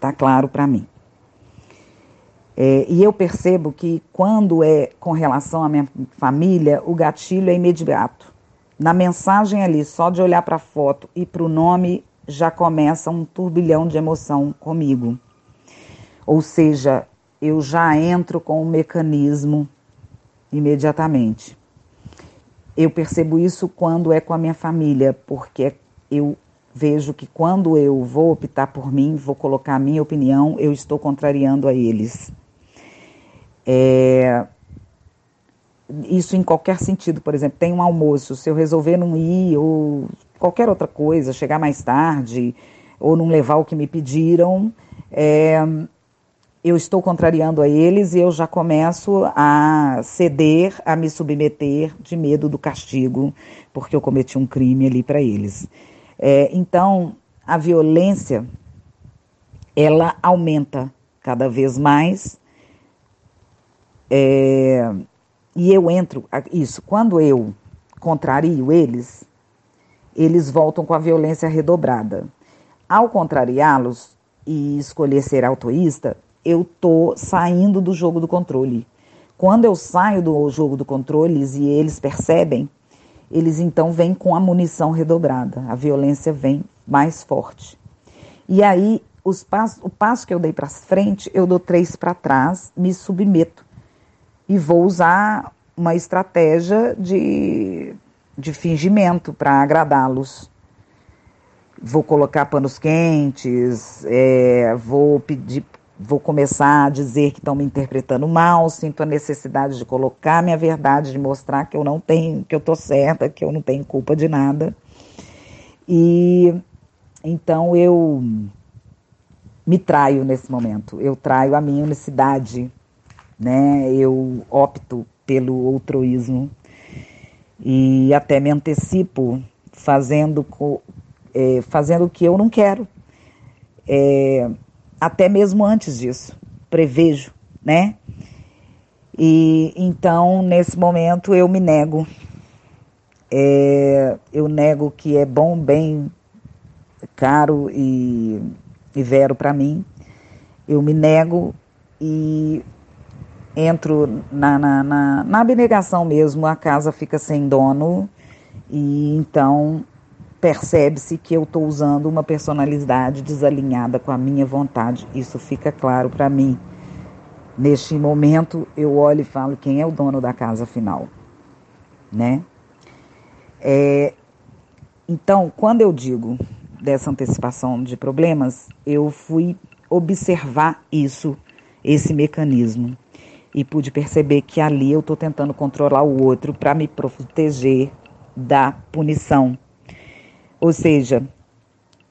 tá claro para mim. É, e eu percebo que quando é com relação à minha família, o gatilho é imediato. Na mensagem ali, só de olhar para a foto e para o nome, já começa um turbilhão de emoção comigo. Ou seja, eu já entro com o mecanismo imediatamente. Eu percebo isso quando é com a minha família, porque eu vejo que quando eu vou optar por mim, vou colocar a minha opinião, eu estou contrariando a eles. É, isso em qualquer sentido, por exemplo, tem um almoço, se eu resolver não ir, ou qualquer outra coisa, chegar mais tarde, ou não levar o que me pediram, é, eu estou contrariando a eles e eu já começo a ceder, a me submeter de medo do castigo, porque eu cometi um crime ali para eles. É, então, a violência ela aumenta cada vez mais. É, e eu entro, isso, quando eu contrario eles, eles voltam com a violência redobrada. Ao contrariá-los e escolher ser autoísta, eu tô saindo do jogo do controle. Quando eu saio do jogo do controle e eles percebem, eles então vêm com a munição redobrada, a violência vem mais forte. E aí, os passos, o passo que eu dei para frente, eu dou três para trás, me submeto e vou usar uma estratégia de, de fingimento para agradá-los. Vou colocar panos quentes, é, vou pedir vou começar a dizer que estão me interpretando mal, sinto a necessidade de colocar minha verdade, de mostrar que eu não tenho, que eu estou certa, que eu não tenho culpa de nada. E então eu me traio nesse momento, eu traio a minha unicidade, né? Eu opto pelo outroísmo e até me antecipo fazendo, é, fazendo o que eu não quero. É, até mesmo antes disso, prevejo, né? E então, nesse momento, eu me nego. É, eu nego que é bom, bem caro e, e vero para mim. Eu me nego e entro na, na, na, na abnegação mesmo, a casa fica sem dono e então percebe-se que eu estou usando uma personalidade desalinhada com a minha vontade. Isso fica claro para mim. Neste momento, eu olho e falo quem é o dono da casa final, né? É, então, quando eu digo dessa antecipação de problemas, eu fui observar isso, esse mecanismo, e pude perceber que ali eu estou tentando controlar o outro para me proteger da punição ou seja,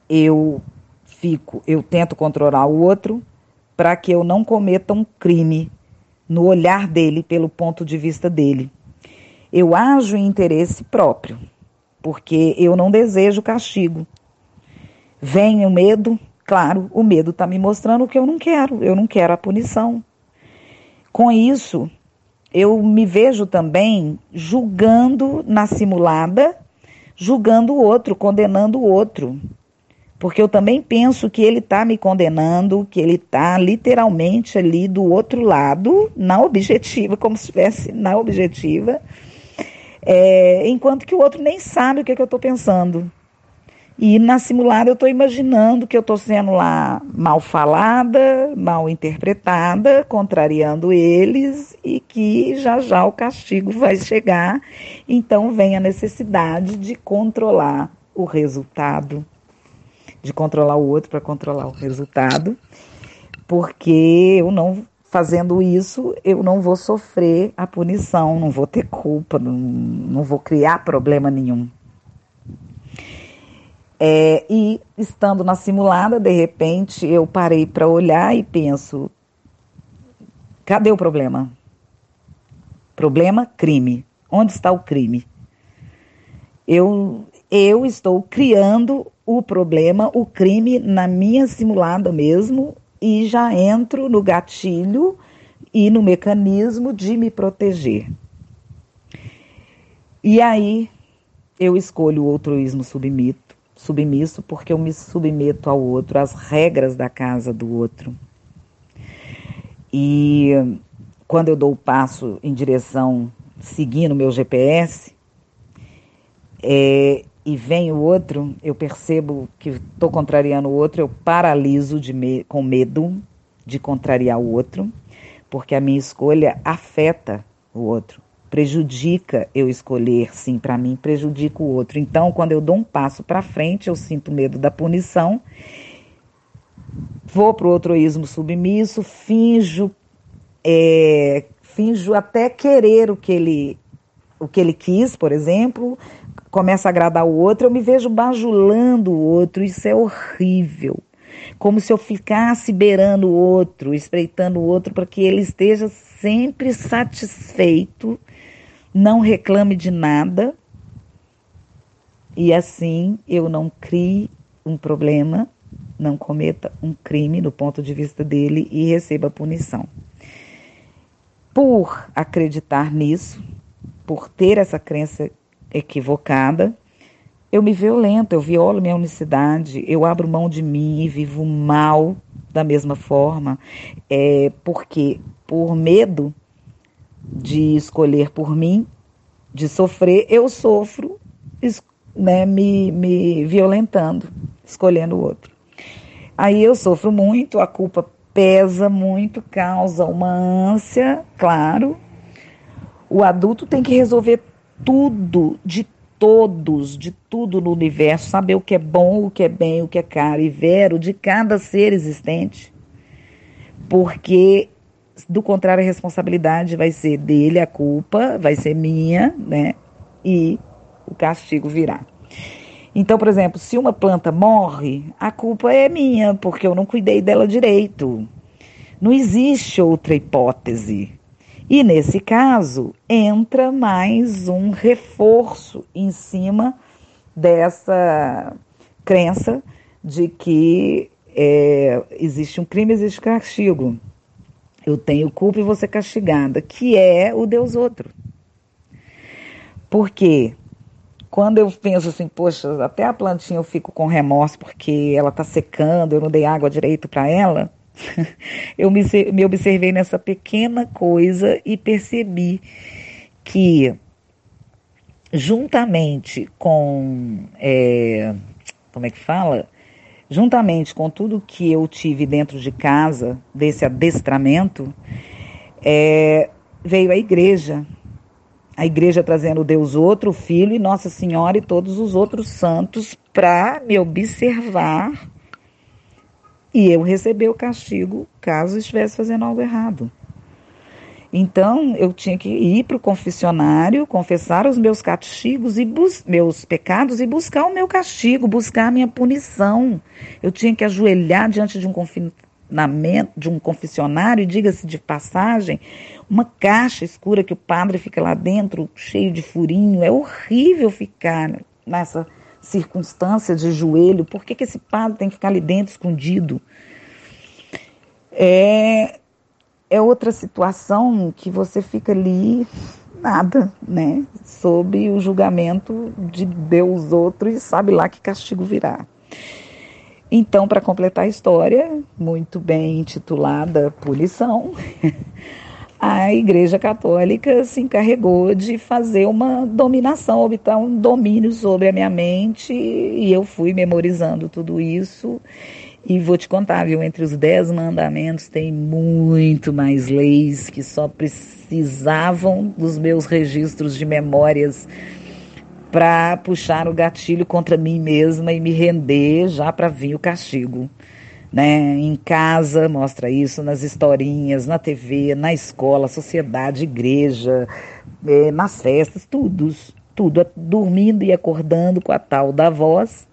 eu fico, eu tento controlar o outro para que eu não cometa um crime no olhar dele, pelo ponto de vista dele. Eu ajo em interesse próprio, porque eu não desejo castigo. Vem o medo, claro, o medo está me mostrando o que eu não quero, eu não quero a punição. Com isso, eu me vejo também julgando na simulada julgando o outro, condenando o outro. Porque eu também penso que ele está me condenando, que ele está literalmente ali do outro lado, na objetiva, como se estivesse na objetiva, é, enquanto que o outro nem sabe o que, é que eu estou pensando. E na simulada eu estou imaginando que eu estou sendo lá mal falada, mal interpretada, contrariando eles e que já já o castigo vai chegar. Então vem a necessidade de controlar o resultado, de controlar o outro para controlar o resultado, porque eu não fazendo isso, eu não vou sofrer a punição, não vou ter culpa, não, não vou criar problema nenhum. É, e estando na simulada, de repente, eu parei para olhar e penso: cadê o problema? Problema, crime. Onde está o crime? Eu, eu estou criando o problema, o crime na minha simulada mesmo e já entro no gatilho e no mecanismo de me proteger. E aí eu escolho o altruísmo submito submisso porque eu me submeto ao outro, às regras da casa do outro. E quando eu dou o passo em direção, seguindo meu GPS, é, e vem o outro, eu percebo que estou contrariando o outro, eu paraliso me, com medo de contrariar o outro, porque a minha escolha afeta o outro prejudica eu escolher sim para mim, prejudica o outro. Então, quando eu dou um passo para frente, eu sinto medo da punição, vou para o outroísmo submisso, finjo, é, finjo até querer o que ele o que ele quis, por exemplo, começa a agradar o outro, eu me vejo bajulando o outro, isso é horrível. como se eu ficasse beirando o outro, espreitando o outro para que ele esteja sempre satisfeito, não reclame de nada e assim eu não crie um problema, não cometa um crime do ponto de vista dele e receba punição. Por acreditar nisso, por ter essa crença equivocada, eu me violento, eu violo minha unicidade, eu abro mão de mim e vivo mal da mesma forma, é, porque por medo de escolher por mim, de sofrer, eu sofro né, me, me violentando, escolhendo o outro. Aí eu sofro muito, a culpa pesa muito, causa uma ânsia, claro. O adulto tem que resolver tudo de todos, de tudo no universo, saber o que é bom, o que é bem, o que é caro e vero de cada ser existente. Porque, do contrário, a responsabilidade vai ser dele, a culpa vai ser minha, né? E o castigo virá. Então, por exemplo, se uma planta morre, a culpa é minha, porque eu não cuidei dela direito. Não existe outra hipótese. E nesse caso, entra mais um reforço em cima dessa crença de que é, existe um crime, existe castigo. Eu tenho culpa e vou ser castigada, que é o Deus outro. Por Quando eu penso assim, poxa, até a plantinha eu fico com remorso porque ela está secando, eu não dei água direito para ela. eu me, me observei nessa pequena coisa e percebi que, juntamente com. É, como é que fala? Juntamente com tudo que eu tive dentro de casa, desse adestramento, é, veio a igreja. A igreja trazendo Deus outro, Filho e Nossa Senhora e todos os outros santos para me observar e eu receber o castigo caso estivesse fazendo algo errado. Então eu tinha que ir para o confessionário, confessar os meus castigos e meus pecados e buscar o meu castigo, buscar a minha punição. Eu tinha que ajoelhar diante de um confinamento, de um confessionário, diga-se de passagem, uma caixa escura que o padre fica lá dentro, cheio de furinho. É horrível ficar nessa circunstância de joelho, por que, que esse padre tem que ficar ali dentro escondido? É, é outra situação que você fica ali nada, né? Sob o julgamento de Deus outro e sabe lá que castigo virá. Então, para completar a história, muito bem intitulada Punição, a Igreja Católica se encarregou de fazer uma dominação, obter um domínio sobre a minha mente, e eu fui memorizando tudo isso. E vou te contar, viu? Entre os dez mandamentos tem muito mais leis que só precisavam dos meus registros de memórias para puxar o gatilho contra mim mesma e me render já para vir o castigo né? Em casa mostra isso, nas historinhas, na TV, na escola, sociedade, igreja, é, nas festas, tudo, tudo, dormindo e acordando com a tal da voz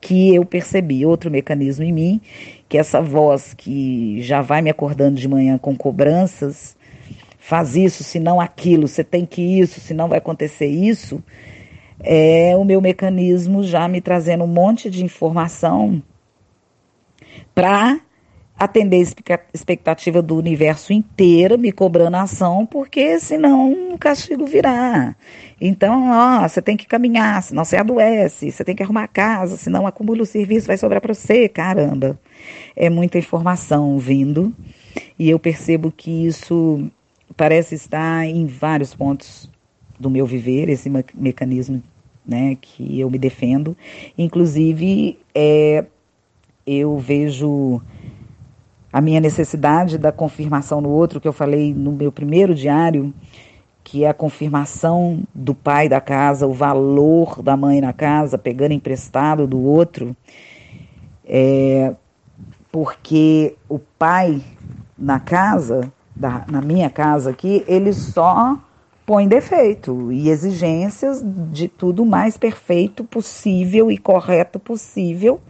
que eu percebi, outro mecanismo em mim, que essa voz que já vai me acordando de manhã com cobranças, faz isso, senão aquilo, você tem que isso, senão vai acontecer isso, é o meu mecanismo já me trazendo um monte de informação para atender a expectativa do universo inteiro, me cobrando ação, porque senão o castigo virá. Então, ó, você tem que caminhar, senão você adoece, você tem que arrumar a casa, senão acumula o serviço, vai sobrar para você, caramba. É muita informação vindo, e eu percebo que isso parece estar em vários pontos do meu viver, esse mecanismo né, que eu me defendo. Inclusive, é, eu vejo a minha necessidade da confirmação no outro, que eu falei no meu primeiro diário, que é a confirmação do pai da casa, o valor da mãe na casa, pegando emprestado do outro, é, porque o pai na casa, da, na minha casa aqui, ele só põe defeito e exigências de tudo mais perfeito possível e correto possível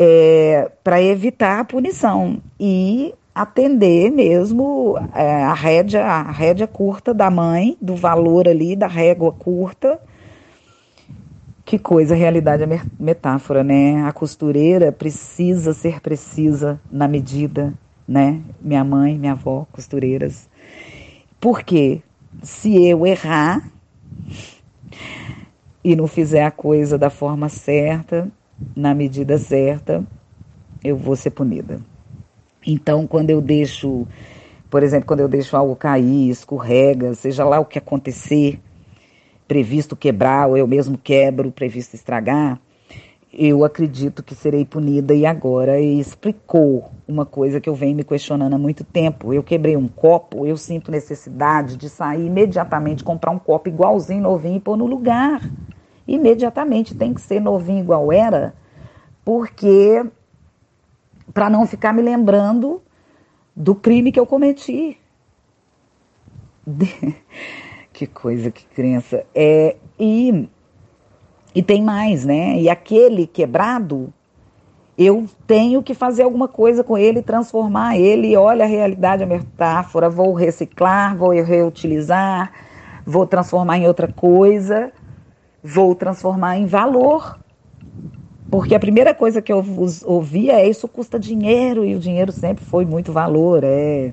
é, para evitar a punição e atender mesmo é, a rédea, a rédea curta da mãe, do valor ali da régua curta. Que coisa, realidade é metáfora, né? A costureira precisa ser precisa na medida, né? Minha mãe, minha avó, costureiras. Porque se eu errar e não fizer a coisa da forma certa, na medida certa, eu vou ser punida. Então, quando eu deixo, por exemplo, quando eu deixo algo cair, escorrega, seja lá o que acontecer, previsto quebrar, ou eu mesmo quebro, previsto estragar, eu acredito que serei punida e agora explicou uma coisa que eu venho me questionando há muito tempo. Eu quebrei um copo, eu sinto necessidade de sair imediatamente, comprar um copo igualzinho, novinho e pôr no lugar. Imediatamente tem que ser novinho igual era, porque para não ficar me lembrando do crime que eu cometi. que coisa, que crença. É, e, e tem mais, né? E aquele quebrado, eu tenho que fazer alguma coisa com ele, transformar ele. Olha a realidade, a metáfora. Vou reciclar, vou reutilizar, vou transformar em outra coisa, vou transformar em valor. Porque a primeira coisa que eu ouvia é isso custa dinheiro e o dinheiro sempre foi muito valor, é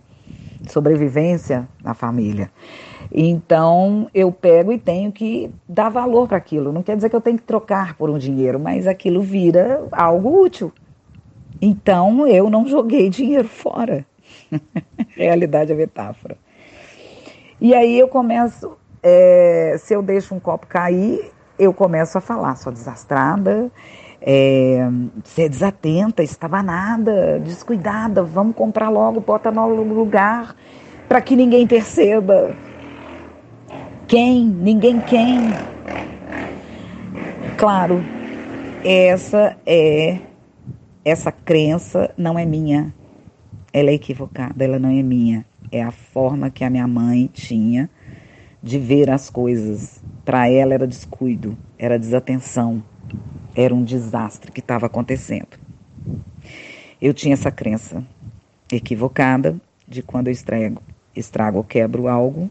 sobrevivência na família. Então eu pego e tenho que dar valor para aquilo. Não quer dizer que eu tenho que trocar por um dinheiro, mas aquilo vira algo útil. Então eu não joguei dinheiro fora. Realidade é metáfora. E aí eu começo, é, se eu deixo um copo cair, eu começo a falar, sou desastrada, é, ser desatenta, estabanada, descuidada, vamos comprar logo, bota no lugar para que ninguém perceba. Quem? Ninguém quem? Claro, essa é essa crença não é minha. Ela é equivocada, ela não é minha. É a forma que a minha mãe tinha de ver as coisas. Para ela era descuido, era desatenção era um desastre que estava acontecendo. Eu tinha essa crença equivocada de quando eu estrago, estrago ou quebro algo,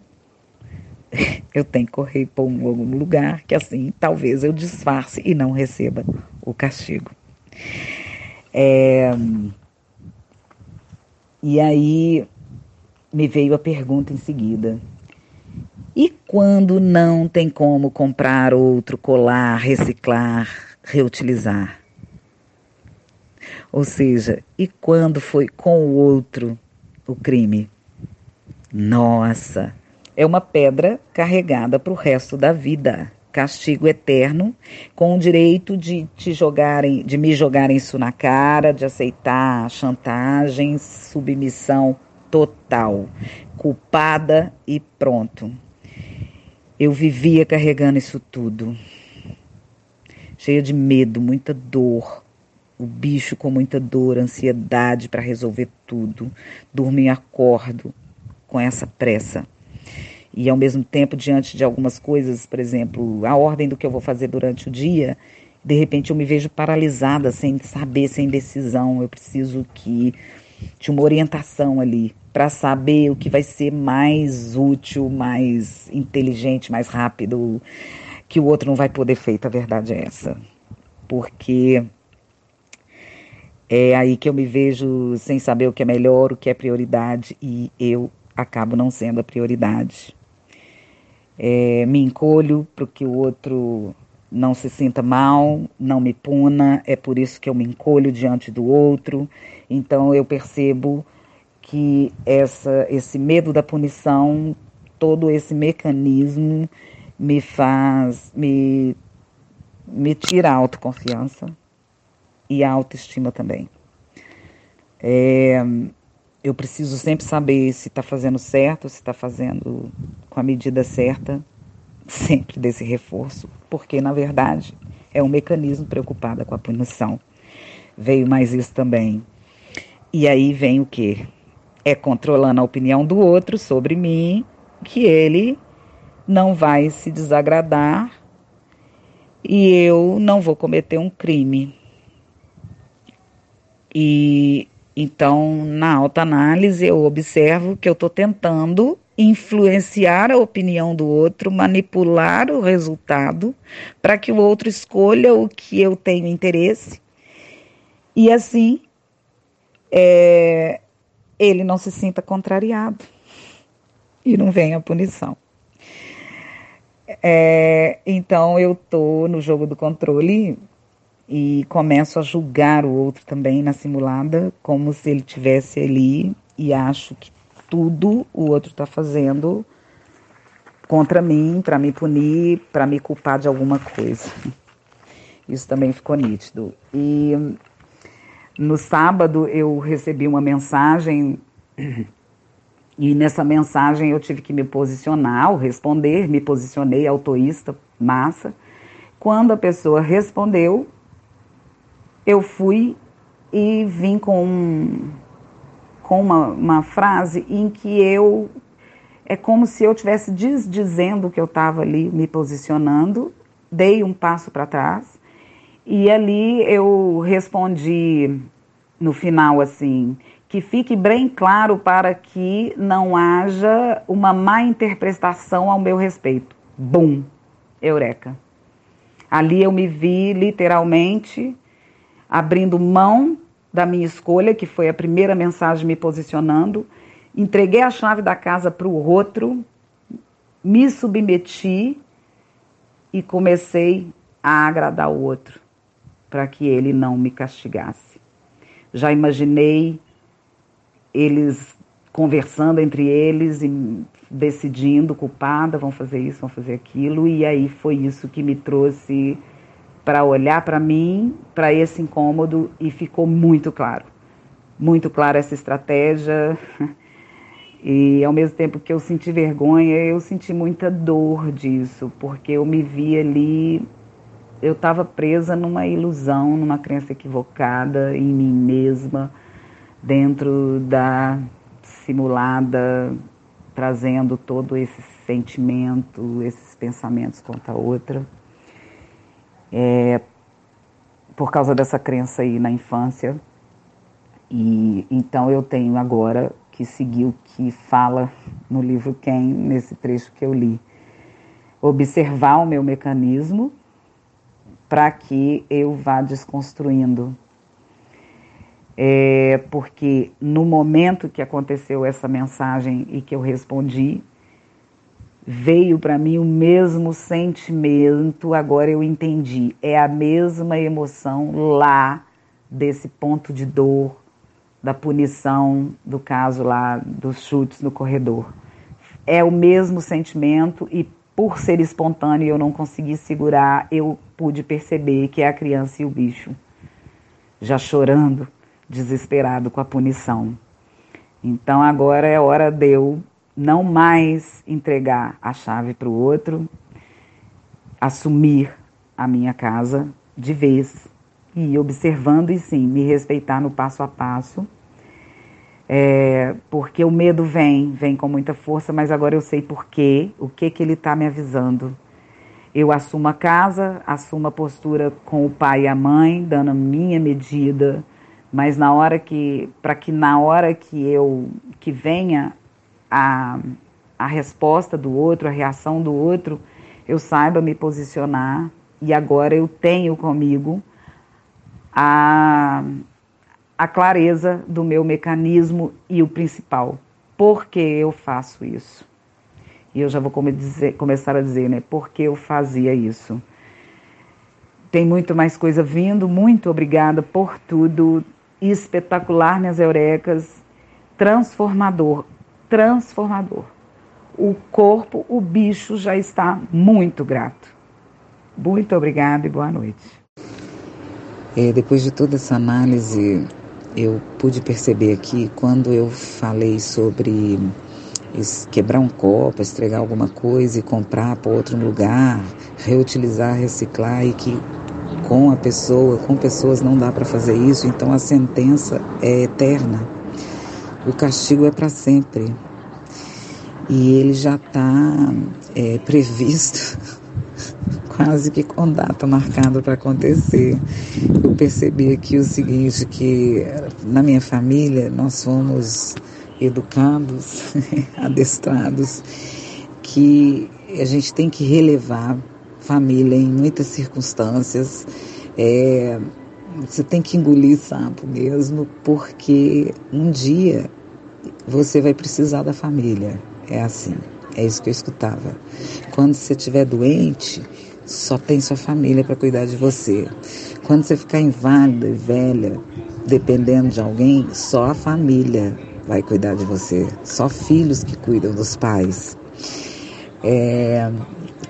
eu tenho que correr pôr em algum lugar que assim talvez eu disfarce e não receba o castigo. É, e aí me veio a pergunta em seguida: e quando não tem como comprar outro colar, reciclar, reutilizar. Ou seja, e quando foi com o outro o crime? Nossa, é uma pedra carregada para o resto da vida. Castigo eterno, com o direito de te jogarem, de me jogarem isso na cara, de aceitar chantagem, submissão total, culpada e pronto. Eu vivia carregando isso tudo cheia de medo, muita dor. O bicho com muita dor, ansiedade para resolver tudo. Durmo e acordo com essa pressa. E ao mesmo tempo, diante de algumas coisas, por exemplo, a ordem do que eu vou fazer durante o dia, de repente eu me vejo paralisada, sem saber, sem decisão. Eu preciso que de uma orientação ali para saber o que vai ser mais útil, mais inteligente, mais rápido que o outro não vai poder feito, a verdade é essa. Porque é aí que eu me vejo sem saber o que é melhor, o que é prioridade e eu acabo não sendo a prioridade. É, me encolho para que o outro não se sinta mal, não me puna, é por isso que eu me encolho diante do outro. Então eu percebo que essa, esse medo da punição, todo esse mecanismo me faz, me, me tira a autoconfiança e a autoestima também. É, eu preciso sempre saber se está fazendo certo, se está fazendo com a medida certa, sempre desse reforço, porque na verdade é um mecanismo preocupado com a punição. Veio mais isso também. E aí vem o que? É controlando a opinião do outro sobre mim, que ele não vai se desagradar e eu não vou cometer um crime. E então, na autoanálise, eu observo que eu estou tentando influenciar a opinião do outro, manipular o resultado para que o outro escolha o que eu tenho interesse e assim é, ele não se sinta contrariado e não venha a punição. É, então eu tô no jogo do controle e começo a julgar o outro também na simulada, como se ele tivesse ali e acho que tudo o outro está fazendo contra mim, para me punir, para me culpar de alguma coisa. Isso também ficou nítido. E no sábado eu recebi uma mensagem e nessa mensagem eu tive que me posicionar, ao responder, me posicionei autoísta, massa. Quando a pessoa respondeu, eu fui e vim com, com uma, uma frase em que eu. É como se eu estivesse desdizendo que eu estava ali me posicionando, dei um passo para trás e ali eu respondi no final assim: que fique bem claro para que não haja uma má interpretação ao meu respeito. Bum! Eureka! Ali eu me vi literalmente abrindo mão da minha escolha, que foi a primeira mensagem me posicionando, entreguei a chave da casa para o outro, me submeti e comecei a agradar o outro, para que ele não me castigasse. Já imaginei eles conversando entre eles e decidindo, culpada, vão fazer isso, vão fazer aquilo, e aí foi isso que me trouxe para olhar para mim, para esse incômodo e ficou muito claro. Muito clara essa estratégia. E ao mesmo tempo que eu senti vergonha, eu senti muita dor disso, porque eu me vi ali, eu estava presa numa ilusão, numa crença equivocada em mim mesma, dentro da simulada, trazendo todo esse sentimento, esses pensamentos contra a outra é, por causa dessa crença aí na infância. E então eu tenho agora que seguir o que fala no livro Quem, nesse trecho que eu li. Observar o meu mecanismo para que eu vá desconstruindo. É, porque no momento que aconteceu essa mensagem e que eu respondi, veio para mim o mesmo sentimento, agora eu entendi. É a mesma emoção lá desse ponto de dor, da punição, do caso lá dos chutes no corredor. É o mesmo sentimento e por ser espontâneo eu não consegui segurar, eu pude perceber que é a criança e o bicho já chorando, desesperado com a punição. Então agora é hora de eu não mais entregar a chave para o outro, assumir a minha casa de vez e observando e sim me respeitar no passo a passo. É, porque o medo vem, vem com muita força, mas agora eu sei por quê, o que que ele está me avisando. Eu assumo a casa, assumo a postura com o pai e a mãe, dando a minha medida, mas na hora que, para que na hora que eu que venha a, a resposta do outro, a reação do outro, eu saiba me posicionar. E agora eu tenho comigo a, a clareza do meu mecanismo e o principal, por que eu faço isso? E eu já vou come dizer, começar a dizer, né, por que eu fazia isso? Tem muito mais coisa vindo, muito obrigada por tudo, espetacular, minhas eurecas, transformador transformador. O corpo, o bicho já está muito grato. Muito obrigada e boa noite. É, depois de toda essa análise, eu pude perceber que quando eu falei sobre quebrar um copo, estregar alguma coisa e comprar para outro lugar, reutilizar, reciclar e que com a pessoa, com pessoas não dá para fazer isso, então a sentença é eterna. O castigo é para sempre. E ele já está é, previsto quase que com data marcada para acontecer. Eu percebi aqui o seguinte, que na minha família nós fomos educados, adestrados, que a gente tem que relevar família em muitas circunstâncias. É, você tem que engolir sapo mesmo, porque um dia você vai precisar da família. É assim, é isso que eu escutava. Quando você estiver doente, só tem sua família para cuidar de você. Quando você ficar inválida e velha, dependendo de alguém, só a família vai cuidar de você. Só filhos que cuidam dos pais. É,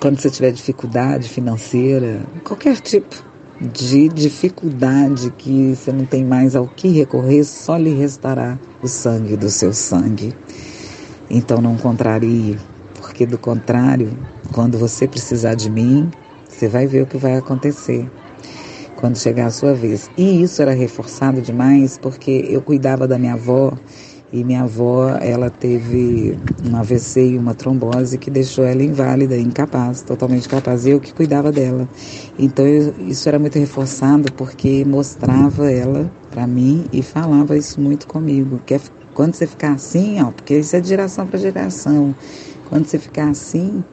quando você tiver dificuldade financeira, qualquer tipo de dificuldade que você não tem mais ao que recorrer, só lhe restará o sangue do seu sangue. Então não contrarie, porque do contrário, quando você precisar de mim, você vai ver o que vai acontecer quando chegar a sua vez. E isso era reforçado demais porque eu cuidava da minha avó e minha avó, ela teve um AVC e uma trombose que deixou ela inválida, incapaz, totalmente incapaz. Eu que cuidava dela. Então eu, isso era muito reforçado porque mostrava ela para mim e falava isso muito comigo. Que é, quando você ficar assim, ó, porque isso é de geração para geração. Quando você ficar assim,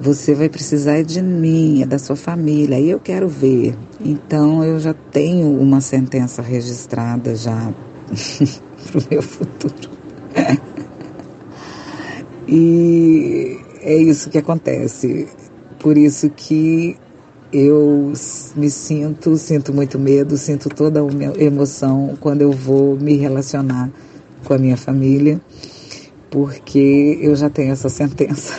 você vai precisar de mim, é da sua família, e eu quero ver. Então eu já tenho uma sentença registrada já para o meu futuro. e é isso que acontece. Por isso que eu me sinto, sinto muito medo, sinto toda a emoção quando eu vou me relacionar com a minha família, porque eu já tenho essa sentença.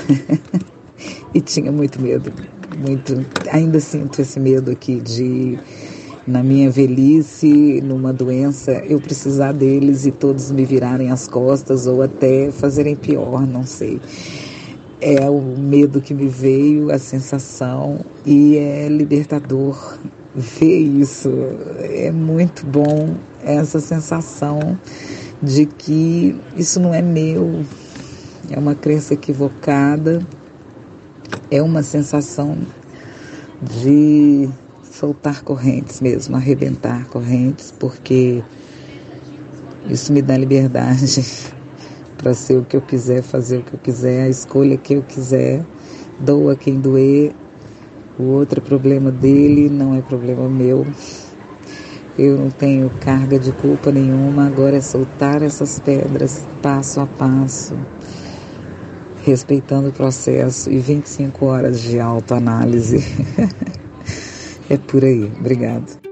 e tinha muito medo, muito, ainda sinto esse medo aqui de na minha velhice, numa doença, eu precisar deles e todos me virarem as costas ou até fazerem pior, não sei. É o medo que me veio, a sensação, e é libertador ver isso. É muito bom essa sensação de que isso não é meu, é uma crença equivocada, é uma sensação de soltar correntes mesmo, arrebentar correntes, porque isso me dá liberdade para ser o que eu quiser, fazer o que eu quiser, a escolha que eu quiser, doa quem doer. O outro é problema dele, não é problema meu. Eu não tenho carga de culpa nenhuma, agora é soltar essas pedras passo a passo, respeitando o processo e 25 horas de autoanálise. É por aí. Obrigado.